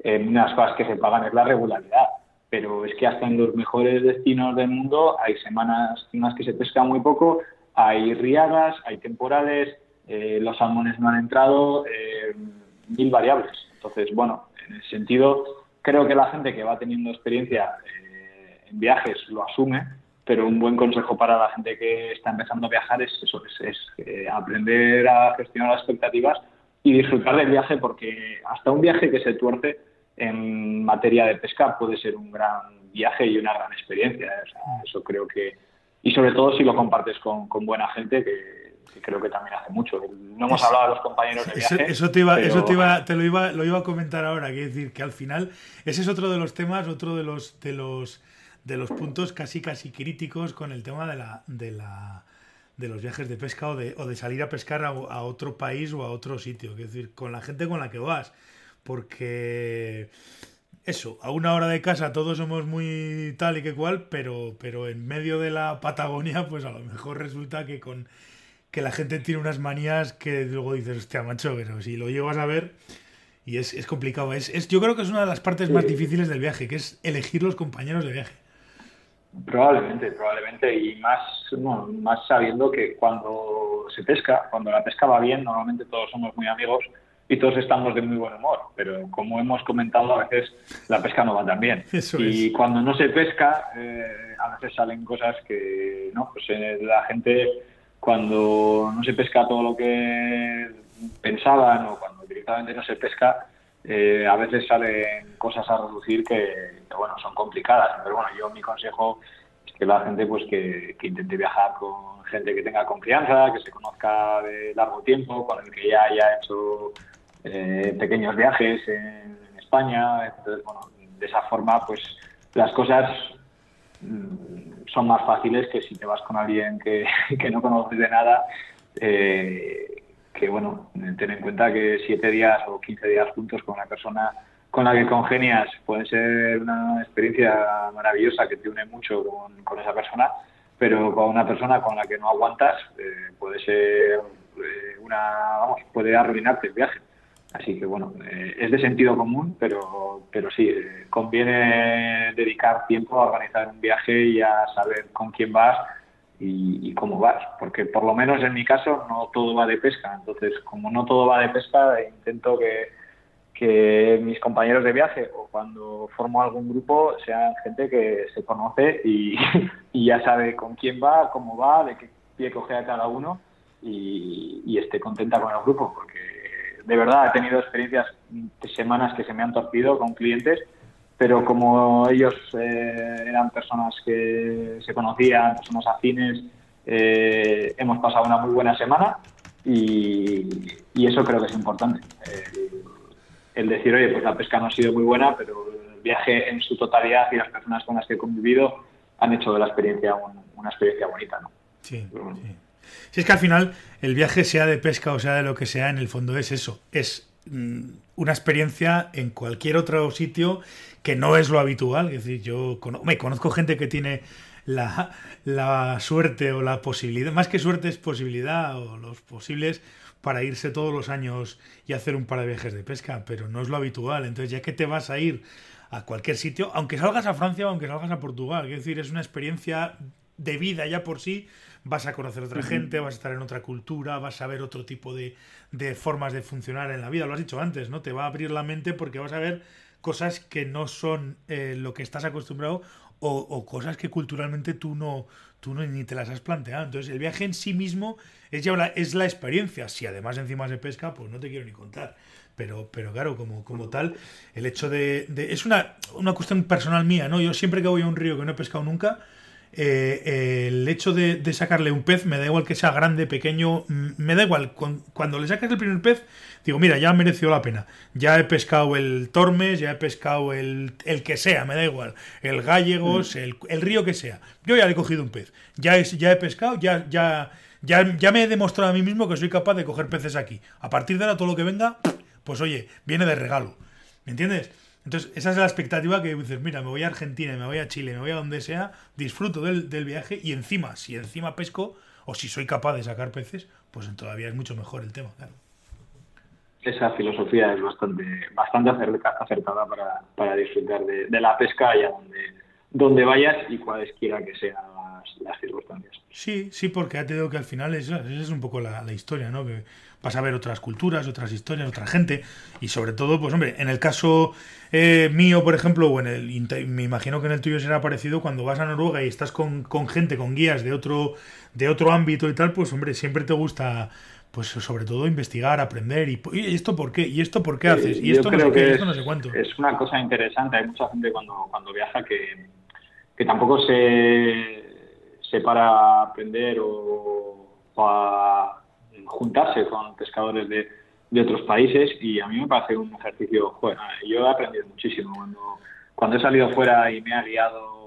Speaker 2: eh, una de las cosas que se pagan es la regularidad. Pero es que hasta en los mejores destinos del mundo hay semanas en las que se pesca muy poco, hay riadas, hay temporales, eh, los salmones no han entrado, eh, mil variables. Entonces, bueno, en ese sentido, creo que la gente que va teniendo experiencia eh, en viajes lo asume, pero un buen consejo para la gente que está empezando a viajar es eso, es, eh, aprender a gestionar las expectativas y disfrutar del viaje, porque hasta un viaje que se tuerce en materia de pesca puede ser un gran viaje y una gran experiencia. eso creo que, y sobre todo si lo compartes con, con buena gente, que, creo que también hace mucho. No hemos hablado de los compañeros de viaje.
Speaker 1: Eso, te iba, eso te iba, te lo iba, lo iba a comentar ahora, que decir que al final ese es otro de los temas, otro de los de los de los puntos casi casi críticos con el tema de la de la de los viajes de pesca o de, o de salir a pescar a, a, otro país o a otro sitio, es decir, con la gente con la que vas, porque eso, a una hora de casa todos somos muy tal y que cual, pero, pero en medio de la Patagonia, pues a lo mejor resulta que con que la gente tiene unas manías que luego dices, hostia, macho, pero si lo llevas a ver y es, es complicado. Es, es, yo creo que es una de las partes más difíciles del viaje, que es elegir los compañeros de viaje.
Speaker 2: Probablemente, probablemente, y más, más sabiendo que cuando se pesca, cuando la pesca va bien, normalmente todos somos muy amigos y todos estamos de muy buen humor, pero como hemos comentado, a veces la pesca no va tan bien. y cuando no se pesca, eh, a veces salen cosas que, no, pues eh, la gente cuando no se pesca todo lo que pensaban o cuando directamente no se pesca, eh, a veces salen cosas a reducir que, bueno, son complicadas. Pero bueno, yo mi consejo es que la gente pues que, intente viajar con gente que tenga confianza, que se conozca de largo tiempo, con el que ya haya hecho eh, pequeños viajes en, España. Entonces, bueno, de esa forma, pues las cosas son más fáciles que si te vas con alguien que, que no conoces de nada. Eh, que bueno, ten en cuenta que siete días o quince días juntos con una persona con la que congenias puede ser una experiencia maravillosa que te une mucho con, esa persona, pero con una persona con la que no aguantas eh, puede ser eh, una, vamos, puede arruinarte el viaje. Así que bueno, eh, es de sentido común, pero, pero sí, conviene dedicar tiempo a organizar un viaje y a saber con quién vas y, cómo vas, porque por lo menos en mi caso no todo va de pesca, entonces como no todo va de pesca, intento que, que mis compañeros de viaje o cuando formo algún grupo sean gente que se conoce y, ya sabe con quién va, cómo va, de qué pie coge a cada uno y esté contenta con el grupo, porque de verdad he tenido experiencias de semanas que se me han torcido con clientes pero como ellos eh, eran personas que se conocían, personas afines, eh, hemos pasado una muy buena semana y, eso creo que es importante. El, decir, oye, pues la pesca no ha sido muy buena, pero el viaje en su totalidad y las personas con las que he convivido han hecho de la experiencia una experiencia bonita, ¿no?
Speaker 1: Sí, Si es que al final el viaje, sea de pesca o sea de lo que sea, en el fondo es eso, es mm, una experiencia en cualquier otro sitio que no es lo habitual. Es decir, yo me conozco gente que tiene la, la, suerte o la posibilidad, más que suerte es posibilidad o los posibles para irse todos los años y hacer un par de viajes de pesca, pero no es lo habitual. Entonces, ya que te vas a ir a cualquier sitio, aunque salgas a Francia o aunque salgas a Portugal, es decir, es una experiencia de vida ya por sí, vas a conocer otra gente, vas a estar en otra cultura, vas a ver otro tipo de, de formas de funcionar en la vida, lo has dicho antes, ¿no? Te va a abrir la mente porque vas a ver cosas que no son eh, lo que estás acostumbrado o, cosas que culturalmente tú no, tú no ni te las has planteado. Entonces, el viaje en sí mismo es ya la, es la experiencia. Si además encima se pesca, pues no te quiero ni contar. Pero, pero claro, como, como tal, el hecho de, de. es una, una cuestión personal mía, ¿no? Yo siempre que voy a un río que no he pescado nunca, eh, el hecho de, sacarle un pez, me da igual que sea grande, pequeño, me da igual. Cuando le sacas el primer pez, digo, mira, ya mereció la pena. Ya he pescado el Tormes, ya he pescado el, el que sea, me da igual. El Gallegos, mm. el, río que sea. Yo ya le he cogido un pez. Ya he, ya he pescado, ya, ya, ya, ya me he demostrado a mí mismo que soy capaz de coger peces aquí. A partir de ahora, todo lo que venga, pues oye, viene de regalo. ¿Me entiendes? Entonces, esa es la expectativa que dices, mira, me voy a Argentina, me voy a Chile, me voy a donde sea, disfruto del, viaje y encima, si encima pesco o si soy capaz de sacar peces, pues todavía es mucho mejor el tema, claro.
Speaker 2: Esa filosofía es bastante, bastante acertada para, para disfrutar de, la pesca allá donde, donde vayas y cualesquiera que sean las, circunstancias.
Speaker 1: Sí, sí, porque ya te digo que al final esa, es un poco la, la historia, ¿no? Que, vas a ver otras culturas, otras historias, otra gente y sobre todo, pues hombre, en el caso eh, mío, por ejemplo, o en el, me imagino que en el tuyo será parecido, cuando vas a Noruega y estás con, gente, con guías de otro, de otro ámbito y tal, pues hombre, siempre te gusta pues sobre todo investigar, aprender y, esto por qué, y esto por qué haces, y esto no sé qué, esto no sé cuánto.
Speaker 2: Es una cosa interesante, hay mucha gente cuando, cuando viaja que, que tampoco se, se para aprender o, o a juntarse con pescadores de, de, otros países y a mí me parece un ejercicio, bueno, yo he aprendido muchísimo cuando, cuando he salido fuera y me ha guiado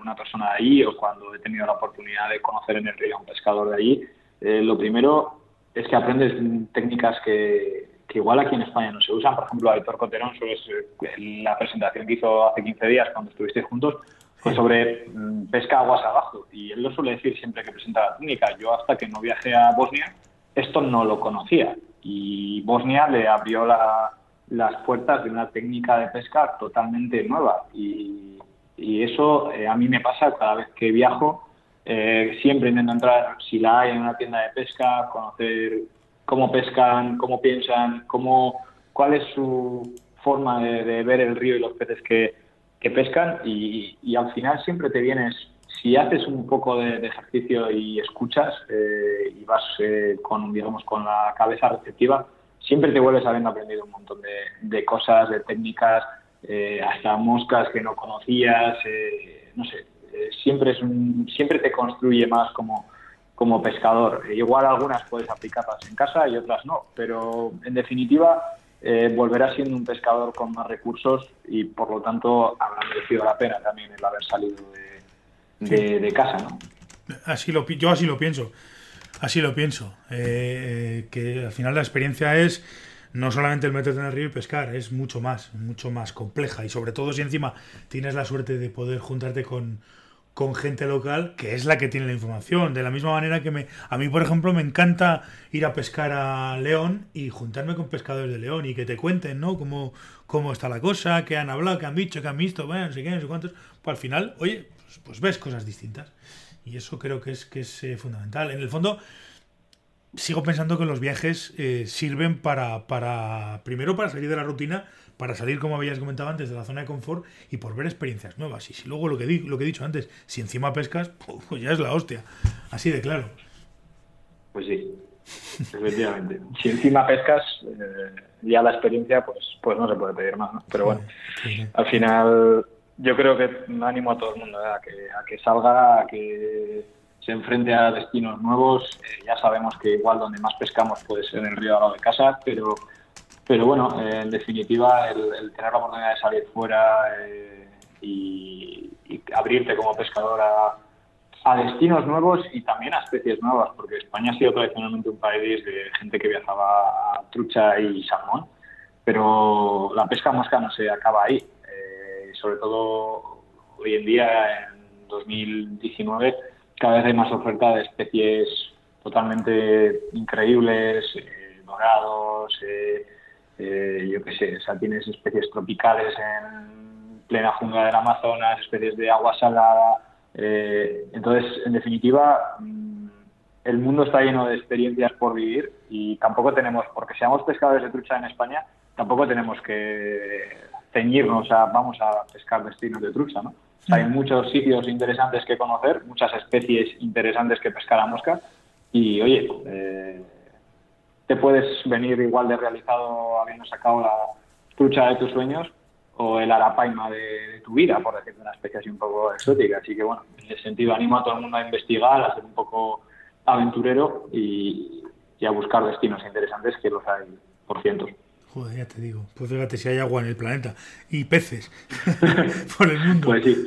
Speaker 2: una persona de allí o cuando he tenido la oportunidad de conocer en el río a un pescador de allí, eh, lo primero es que aprendes técnicas que, que, igual aquí en España no se usan. Por ejemplo, Aitor Coterón, sobre la presentación que hizo hace 15 días cuando estuvisteis juntos, fue sobre mm, pesca aguas abajo. Y él lo suele decir siempre que presenta la técnica. Yo hasta que no viajé a Bosnia esto no lo conocía. Y Bosnia le abrió las puertas de una técnica de pesca totalmente nueva. Y, eso eh, a mí me pasa cada vez que viajo. Eh, siempre intento entrar, si la hay, en una tienda de pesca, conocer cómo pescan, cómo piensan, cómo, cuál es su forma de, ver el río y los peces que, pescan. Y, y, al final siempre te vienes si haces un poco de, ejercicio y escuchas eh, y vas eh, con, digamos, con la cabeza receptiva, siempre te vuelves habiendo aprendido un montón de, cosas, de técnicas, eh, hasta moscas que no conocías, eh, no sé, siempre, es un, siempre te construye más como, como pescador. Igual algunas puedes aplicarlas en casa y otras no, pero en definitiva eh, volverás siendo un pescador con más recursos y por lo tanto habrá merecido la pena también el haber salido de, casa. ¿no?
Speaker 1: Así lo, yo así lo pienso. Así lo pienso. Eh, que al final la experiencia es no solamente el meterte en el río y pescar, es mucho más, mucho más compleja. Y sobre todo si encima tienes la suerte de poder juntarte con, con gente local que es la que tiene la información. De la misma manera que me, a mí, por ejemplo, me encanta ir a pescar a León y juntarme con pescadores de León y que te cuenten, ¿no? Cómo, cómo está la cosa, qué han hablado, qué han dicho, qué han visto, bueno, no sé qué, no sé cuántos. Pues al final, oye, pues, pues ves cosas distintas. Y eso creo que es, que es eh, fundamental. En el fondo, sigo pensando que los viajes eh, sirven para, para, primero, para salir de la rutina, para salir, como habías comentado antes, de la zona de confort y por ver experiencias nuevas. Y si luego lo que, di, lo que he dicho antes, si encima pescas, pues ya es la hostia. Así de claro.
Speaker 2: Pues sí, efectivamente. si encima pescas, eh, ya la experiencia, pues, pues no se puede pedir más. ¿no? Pero bueno, al final yo creo que animo a todo el mundo ¿eh? a, que, a que salga, a que se enfrente a destinos nuevos. Eh, ya sabemos que igual donde más pescamos puede ser en el río al lado de casa, pero, pero bueno, eh, en definitiva, el, tener la oportunidad de salir fuera y, abrirte como pescador a, destinos nuevos y también a especies nuevas, porque España ha sido tradicionalmente un país de gente que viajaba a trucha y salmón, pero la pesca mosca no se acaba ahí. Sobre todo hoy en día, en 2019, cada vez hay más oferta de especies totalmente increíbles, eh, dorados, eh, eh, yo qué sé, o tienes especies tropicales en plena jungla del Amazonas, especies de agua salada. entonces, en definitiva, mm, el mundo está lleno de experiencias por vivir y tampoco tenemos, porque seamos pescadores de trucha en España, tampoco tenemos que ceñirnos a vamos a pescar destinos de trucha, ¿no? hay muchos sitios interesantes que conocer, muchas especies interesantes que pescar a mosca y oye, eh, te puedes venir igual de realizado habiendo sacado la trucha de tus sueños o el arapaima de, tu vida, por decirlo una especie así un poco exótica. Así que bueno, en ese sentido animo a todo el mundo a investigar, a ser un poco aventurero y a buscar destinos interesantes que los hay por cientos.
Speaker 1: Joder, ya te digo. Pues fíjate si hay agua en el planeta. Y peces por el mundo.
Speaker 2: Pues sí.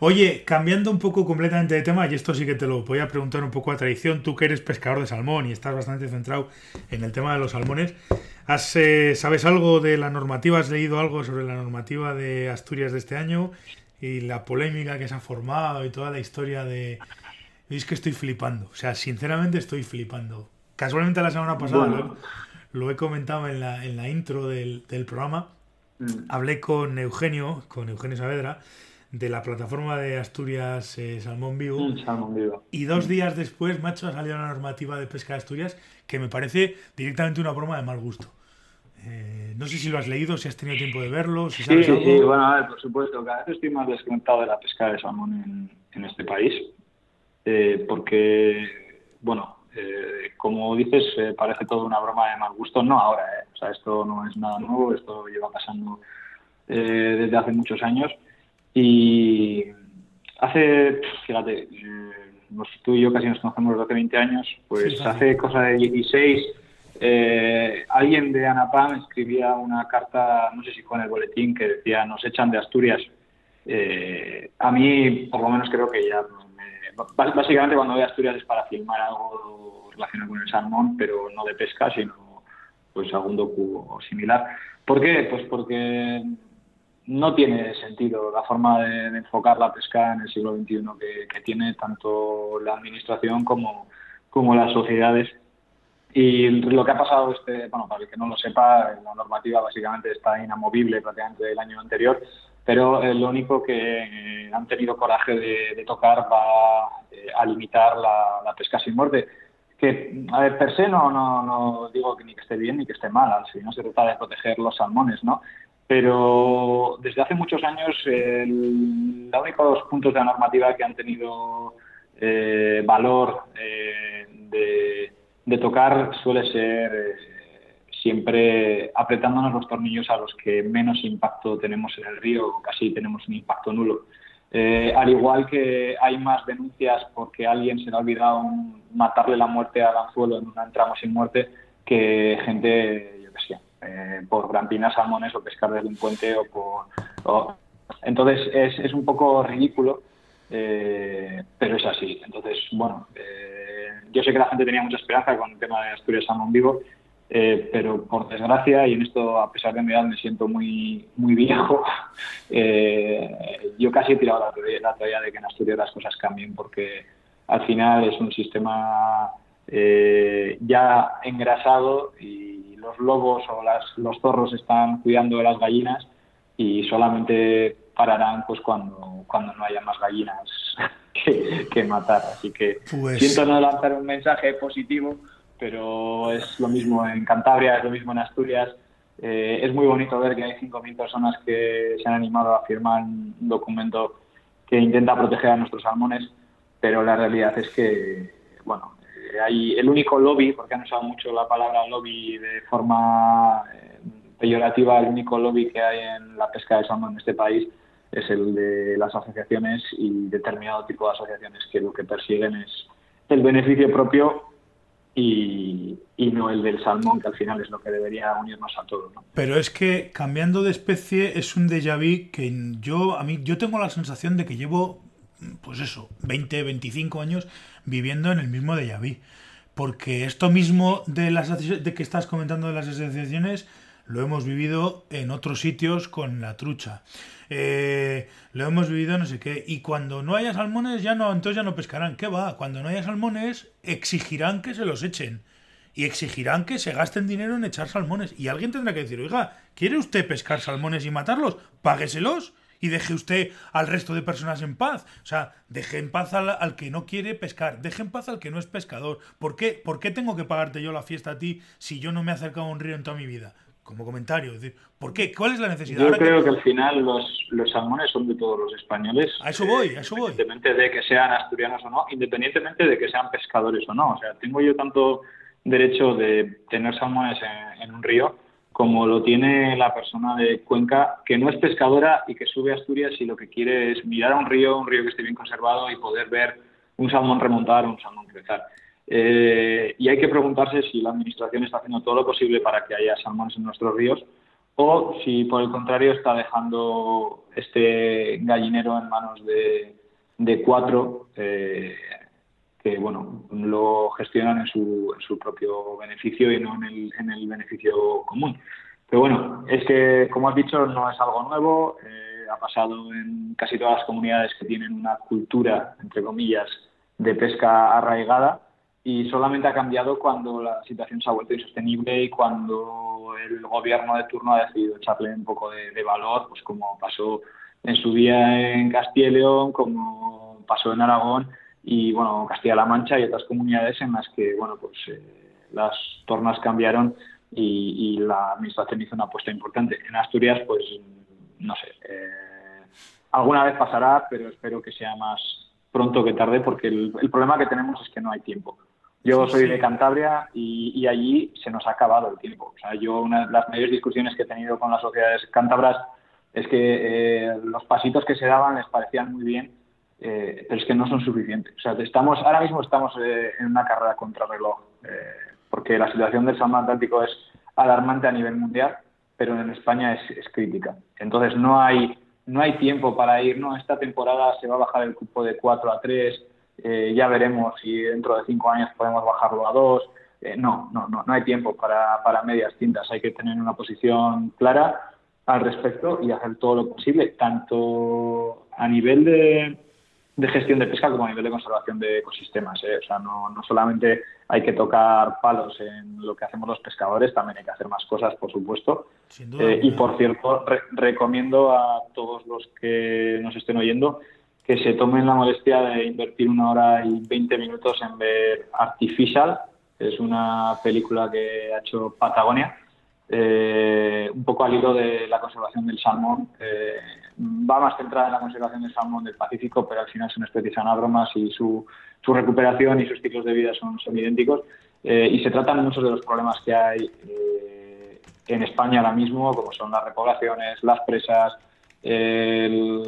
Speaker 1: Oye, cambiando un poco completamente de tema, y esto sí que te lo voy a preguntar un poco a tradición, tú que eres pescador de salmón y estás bastante centrado en el tema de los salmones, ¿has, eh, ¿sabes algo de la normativa? ¿Has leído algo sobre la normativa de Asturias de este año? Y la polémica que se ha formado y toda la historia de... Es que estoy flipando. O sea, sinceramente estoy flipando. Casualmente la semana pasada lo he comentado en la, en la intro del, programa. Mm. Hablé con Eugenio, con Eugenio Saavedra, de la plataforma de Asturias eh, Salmón, Vivo,
Speaker 2: mm, Salmón Vivo.
Speaker 1: Y dos días después, macho, ha salido la normativa de pesca de Asturias que me parece directamente una broma de mal gusto. Eh, no sé si lo has leído, si has tenido tiempo de verlo. Si
Speaker 2: sí, sí, bueno, a ver, por supuesto. Cada vez estoy más desconectado de la pesca de salmón en, en este país. Eh, porque, bueno, eh, como dices, eh, parece todo una broma de mal gusto. No ahora, eh. o sea, esto no es nada nuevo, esto lleva pasando desde hace muchos años. Y hace, fíjate, tú y yo casi nos conocemos desde hace 20 años, pues hace cosa de 16, alguien de ANAPAM escribía una carta, no sé si fue en el boletín, que decía, nos echan de Asturias. a mí, por lo menos, creo que ya básicamente cuando voy a Asturias es para filmar algo relacionado con el salmón, pero no de pesca, sino pues algún docu similar. ¿Por qué? Pues porque no tiene sentido la forma de, enfocar la pesca en el siglo XXI que, tiene tanto la administración como, como las sociedades. Y lo que ha pasado, este, bueno, para el que no lo sepa, la normativa básicamente está inamovible prácticamente del año anterior pero eh, lo único que eh, han tenido coraje de, tocar va eh, a limitar la, pesca sin muerte. Que, a ver, per se no, no, digo que ni que esté bien ni que esté mal, si no se trata de proteger los salmones, ¿no? Pero desde hace muchos años, el, los únicos puntos de la normativa que han tenido valor de, de, tocar suele ser siempre apretándonos los tornillos a los que menos impacto tenemos en el río, o casi tenemos un impacto nulo. Eh, al igual que hay más denuncias porque alguien se le ha olvidado matarle la muerte al anzuelo en un entramo sin muerte que gente, yo qué sé, eh, por grampinas salmones o pescar desde un puente o por... Entonces es, es, un poco ridículo, eh, pero es así. Entonces, bueno, yo sé que la gente tenía mucha esperanza con el tema de Asturias Salmón Vivo eh, pero por desgracia, y en esto a pesar de mi edad me siento muy, muy viejo, eh, yo casi he tirado la, toalla de que en Asturias las cosas cambien, porque al final es un sistema eh, ya engrasado y los lobos o las, los zorros están cuidando de las gallinas y solamente pararán pues cuando, cuando no haya más gallinas que, matar. Así que pues siento no lanzar un mensaje positivo, pero es lo mismo en Cantabria, es lo mismo en Asturias. Eh, es muy bonito ver que hay 5.000 personas que se han animado a firmar un documento que intenta proteger a nuestros salmones, pero la realidad es que, bueno, eh, hay el único lobby, porque han usado mucho la palabra lobby de forma eh, peyorativa, el único lobby que hay en la pesca de salmón en este país es el de las asociaciones y determinado tipo de asociaciones que lo que persiguen es el beneficio propio y, no el del salmón, que al final es lo que debería unirnos a todos.
Speaker 1: Pero es que cambiando de especie es un déjà vu que yo, a mí, yo tengo la sensación de que llevo, pues eso, 20, 25 años viviendo en el mismo déjà vu. Porque esto mismo de, las, de que estás comentando de las asociaciones lo hemos vivido en otros sitios con la trucha. Eh, lo hemos vivido no sé qué. Y cuando no haya salmones, ya no, entonces ya no pescarán. ¿Qué va? Cuando no haya salmones, exigirán que se los echen. Y exigirán que se gasten dinero en echar salmones. Y alguien tendrá que decir, oiga, ¿quiere usted pescar salmones y matarlos? Págueselos y deje usted al resto de personas en paz. O sea, deje en paz al, que no quiere pescar, deje en paz al que no es pescador. ¿Por qué? ¿Por qué tengo que pagarte yo la fiesta a ti si yo no me he acercado a un río en toda mi vida? Como comentario. decir, ¿Por qué? ¿Cuál es la necesidad?
Speaker 2: Yo creo que... al final los, los salmones son de todos los españoles.
Speaker 1: A eso voy, a eso voy.
Speaker 2: Independientemente de que sean asturianos o no, independientemente de que sean pescadores o no. O sea, tengo yo tanto derecho de tener salmones en, un río como lo tiene la persona de Cuenca que no es pescadora y que sube a Asturias y lo que quiere es mirar a un río, un río que esté bien conservado y poder ver un salmón remontar, un salmón crecer. Eh, y hay que preguntarse si la Administración está haciendo todo lo posible para que haya salmones en nuestros ríos o si, por el contrario, está dejando este gallinero en manos de, de cuatro eh, que bueno, lo gestionan en su, en su, propio beneficio y no en el, en el, beneficio común. Pero bueno, es que, como has dicho, no es algo nuevo. Eh, ha pasado en casi todas las comunidades que tienen una cultura, entre comillas, de pesca arraigada y solamente ha cambiado cuando la situación se ha vuelto insostenible y cuando el gobierno de turno ha decidido echarle un poco de, valor, pues como pasó en su día en Castilla y León, como pasó en Aragón y bueno, Castilla-La Mancha y otras comunidades en las que bueno, pues eh, las tornas cambiaron y, la administración hizo una apuesta importante. En Asturias, pues no sé, eh, alguna vez pasará, pero espero que sea más pronto que tarde porque el problema que tenemos es que no hay tiempo. Yo soy de Cantabria y, allí se nos ha acabado el tiempo. O sea, yo una de las mayores discusiones que he tenido con las sociedades cántabras es que eh, los pasitos que se daban les parecían muy bien, eh, pero es que no son suficientes. O sea, estamos, ahora mismo estamos eh, en una carrera contra reloj, porque la situación del salmón atlántico es alarmante a nivel mundial, pero en España es, es crítica. Entonces no hay, no hay tiempo para ir, no, esta temporada se va a bajar el cupo de 4 a 3, eh, ya veremos si dentro de cinco años podemos bajarlo a dos. Eh, no, no, no, no hay tiempo para, para medias tintas. Hay que tener una posición clara al respecto y hacer todo lo posible, tanto a nivel de, de gestión de pesca como a nivel de conservación de ecosistemas. ¿eh? O sea, no, no, solamente hay que tocar palos en lo que hacemos los pescadores, también hay que hacer más cosas, por supuesto. y por cierto, recomiendo a todos los que nos estén oyendo que se tomen la molestia de invertir una hora y 20 minutos en ver Artificial, es una película que ha hecho Patagonia, eh, un poco al hilo de la conservación del salmón. Eh, va más centrada en la conservación del salmón del Pacífico, pero al final son especies anádromas y su, su recuperación y sus ciclos de vida son, son idénticos. Eh, y se tratan muchos de los problemas que hay en España ahora mismo, como son las repoblaciones, las presas, el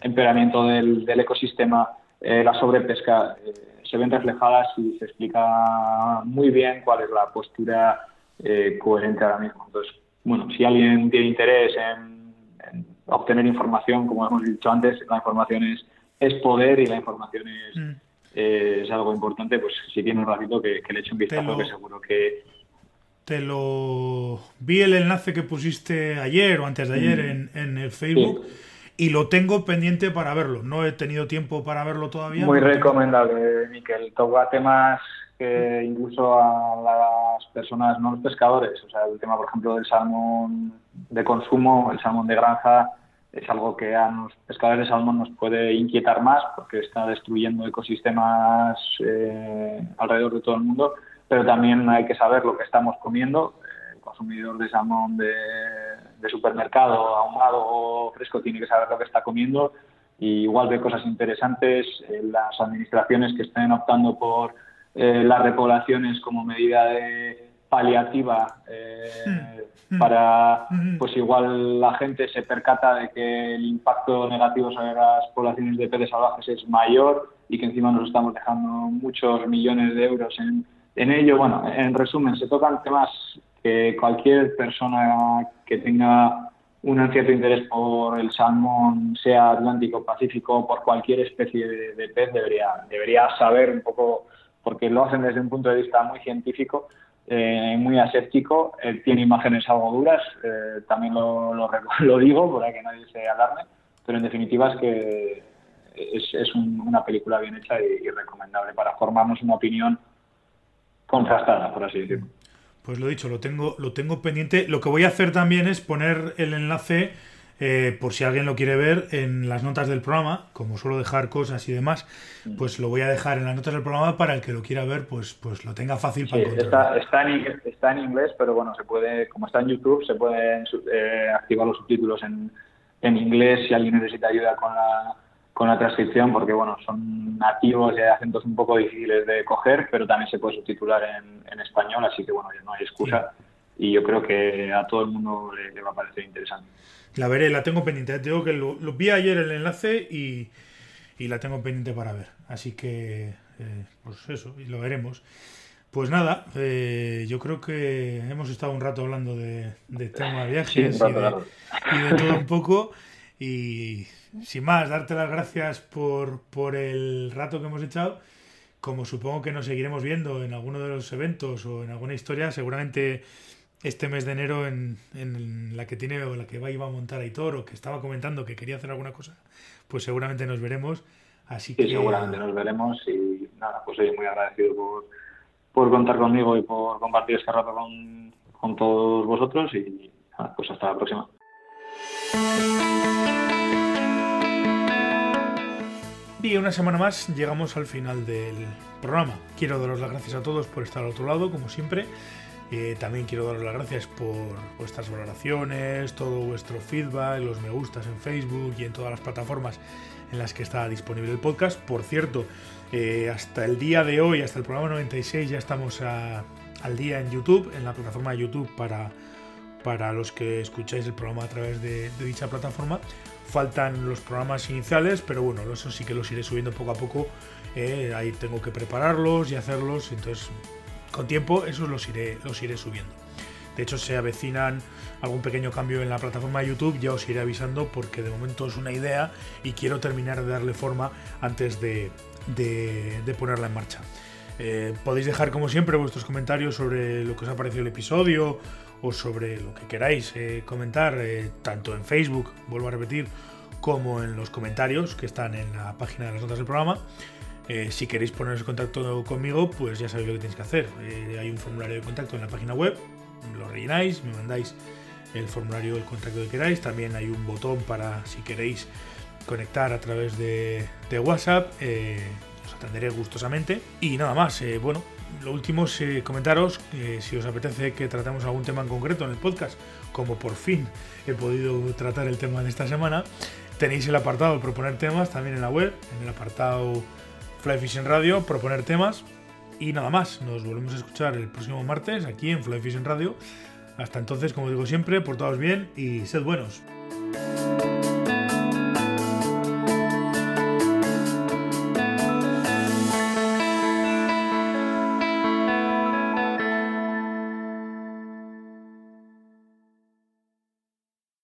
Speaker 2: empeoramiento del, ecosistema, eh, la sobrepesca, eh, se ven reflejadas y se explica muy bien cuál es la postura eh, coherente ahora mismo. Entonces, bueno, si alguien tiene interés en, obtener información, como hemos dicho antes, la información es, es poder y la información es, mm. es algo importante, pues si tiene un ratito que, le eche un vistazo, que seguro que...
Speaker 1: Te lo vi el enlace que pusiste ayer o antes de ayer mm. en, en, el Facebook y lo tengo pendiente para verlo. No he tenido tiempo para verlo todavía.
Speaker 2: Muy recomendable, Miquel. Toca temas que incluso a las personas, no los pescadores, o sea, el tema, por ejemplo, del salmón de consumo, el salmón de granja, es algo que a los pescadores de salmón nos puede inquietar más porque está destruyendo ecosistemas eh, alrededor de todo el mundo, pero también hay que saber lo que estamos comiendo. Consumidor de salmón de de supermercado, ahumado o fresco, tiene que saber lo que está comiendo. Y igual ve cosas interesantes. Eh, las administraciones que estén optando por eh, las repoblaciones como medida de paliativa eh, hmm. para, hmm. pues igual la gente se percata de que el impacto negativo sobre las poblaciones de peces salvajes es mayor y que encima nos estamos dejando muchos millones de euros en, en ello. Bueno, en resumen, se tocan temas que cualquier persona que tenga un cierto interés por el salmón, sea atlántico, pacífico, por cualquier especie de, pez, debería, debería saber un poco, porque lo hacen desde un punto de vista muy científico, eh, muy aséptico, eh, tiene imágenes algo duras, eh, también lo, lo, digo para que nadie se alarme, pero en definitiva es que es, una película bien hecha y recomendable para formarnos una opinión contrastada, por así decirlo.
Speaker 1: Pues lo dicho, lo tengo, lo tengo pendiente. Lo que voy a hacer también es poner el enlace, eh, por si alguien lo quiere ver, en las notas del programa. Como suelo dejar cosas y demás, pues lo voy a dejar en las notas del programa para el que lo quiera ver, pues, pues lo tenga fácil para
Speaker 2: encontrar. Está, en, está en inglés, pero bueno, se puede, como está en YouTube, se pueden eh, activar los subtítulos en, en inglés si alguien necesita ayuda con la con la transcripción porque bueno son nativos y hay acentos un poco difíciles de coger pero también se puede subtitular en, en español así que bueno no hay excusa. Y yo creo que a todo el mundo le, va a parecer interesante.
Speaker 1: La veré la tengo pendiente. Tengo que lo, vi ayer el enlace y, y, la tengo pendiente para ver. Así que eh, pues eso y lo veremos. Pues nada, eh, yo creo que hemos estado un rato hablando de, de tema de viajes y, de, y de todo un poco. Y sin más, darte las gracias por, por el rato que hemos echado. Como supongo que nos seguiremos viendo en alguno de los eventos o en alguna historia, seguramente este mes de enero en, en la que tiene o la que va iba a montar Aitor o que estaba comentando que quería hacer alguna cosa, pues seguramente nos veremos. Así
Speaker 2: que seguramente nos veremos y nada, pues soy muy agradecido por, por contar conmigo y por compartir este rato con, con todos vosotros y nada, pues hasta la próxima.
Speaker 1: Y una semana más llegamos al final del programa. Quiero daros las gracias a todos por estar al otro lado, como siempre. Eh, también quiero daros las gracias por vuestras valoraciones, todo vuestro feedback, los me gustas en Facebook y en todas las plataformas en las que está disponible el podcast. Por cierto, eh, hasta el día de hoy, hasta el programa 96, ya estamos al día en YouTube, en la plataforma de YouTube para, para los que escucháis el programa a través de dicha plataforma. Faltan los programas iniciales, pero bueno, eso sí que los iré subiendo poco a poco. Eh, ahí tengo que prepararlos y hacerlos, entonces con tiempo esos los iré, los iré subiendo. De hecho, se avecinan algún pequeño cambio en la plataforma de YouTube, ya os iré avisando porque de momento es una idea y quiero terminar de darle forma antes de, ponerla en marcha. Eh, podéis dejar como siempre vuestros comentarios sobre lo que os ha parecido el episodio o sobre lo que queráis eh, comentar, eh, tanto en Facebook, vuelvo a repetir, como en los comentarios que están en la página de las notas del programa. Eh, si queréis poneros en contacto conmigo, pues ya sabéis lo que tenéis que hacer. hay un formulario de contacto en la página web, lo rellenáis, me mandáis el formulario del contacto que queráis. También hay un botón para si queréis conectar a través de, de WhatsApp. os atenderé gustosamente. Y nada más, bueno, lo último es eh, comentaros que si os apetece que tratemos algún tema en concreto en el podcast, como por fin he podido tratar el tema de esta semana, tenéis el apartado proponer temas también en la web, en el apartado Fly Fishing Radio, proponer temas. Y nada más, nos volvemos a escuchar el próximo martes aquí en Fly Fishing Radio Hasta entonces, como digo siempre, portaos bien y sed buenos.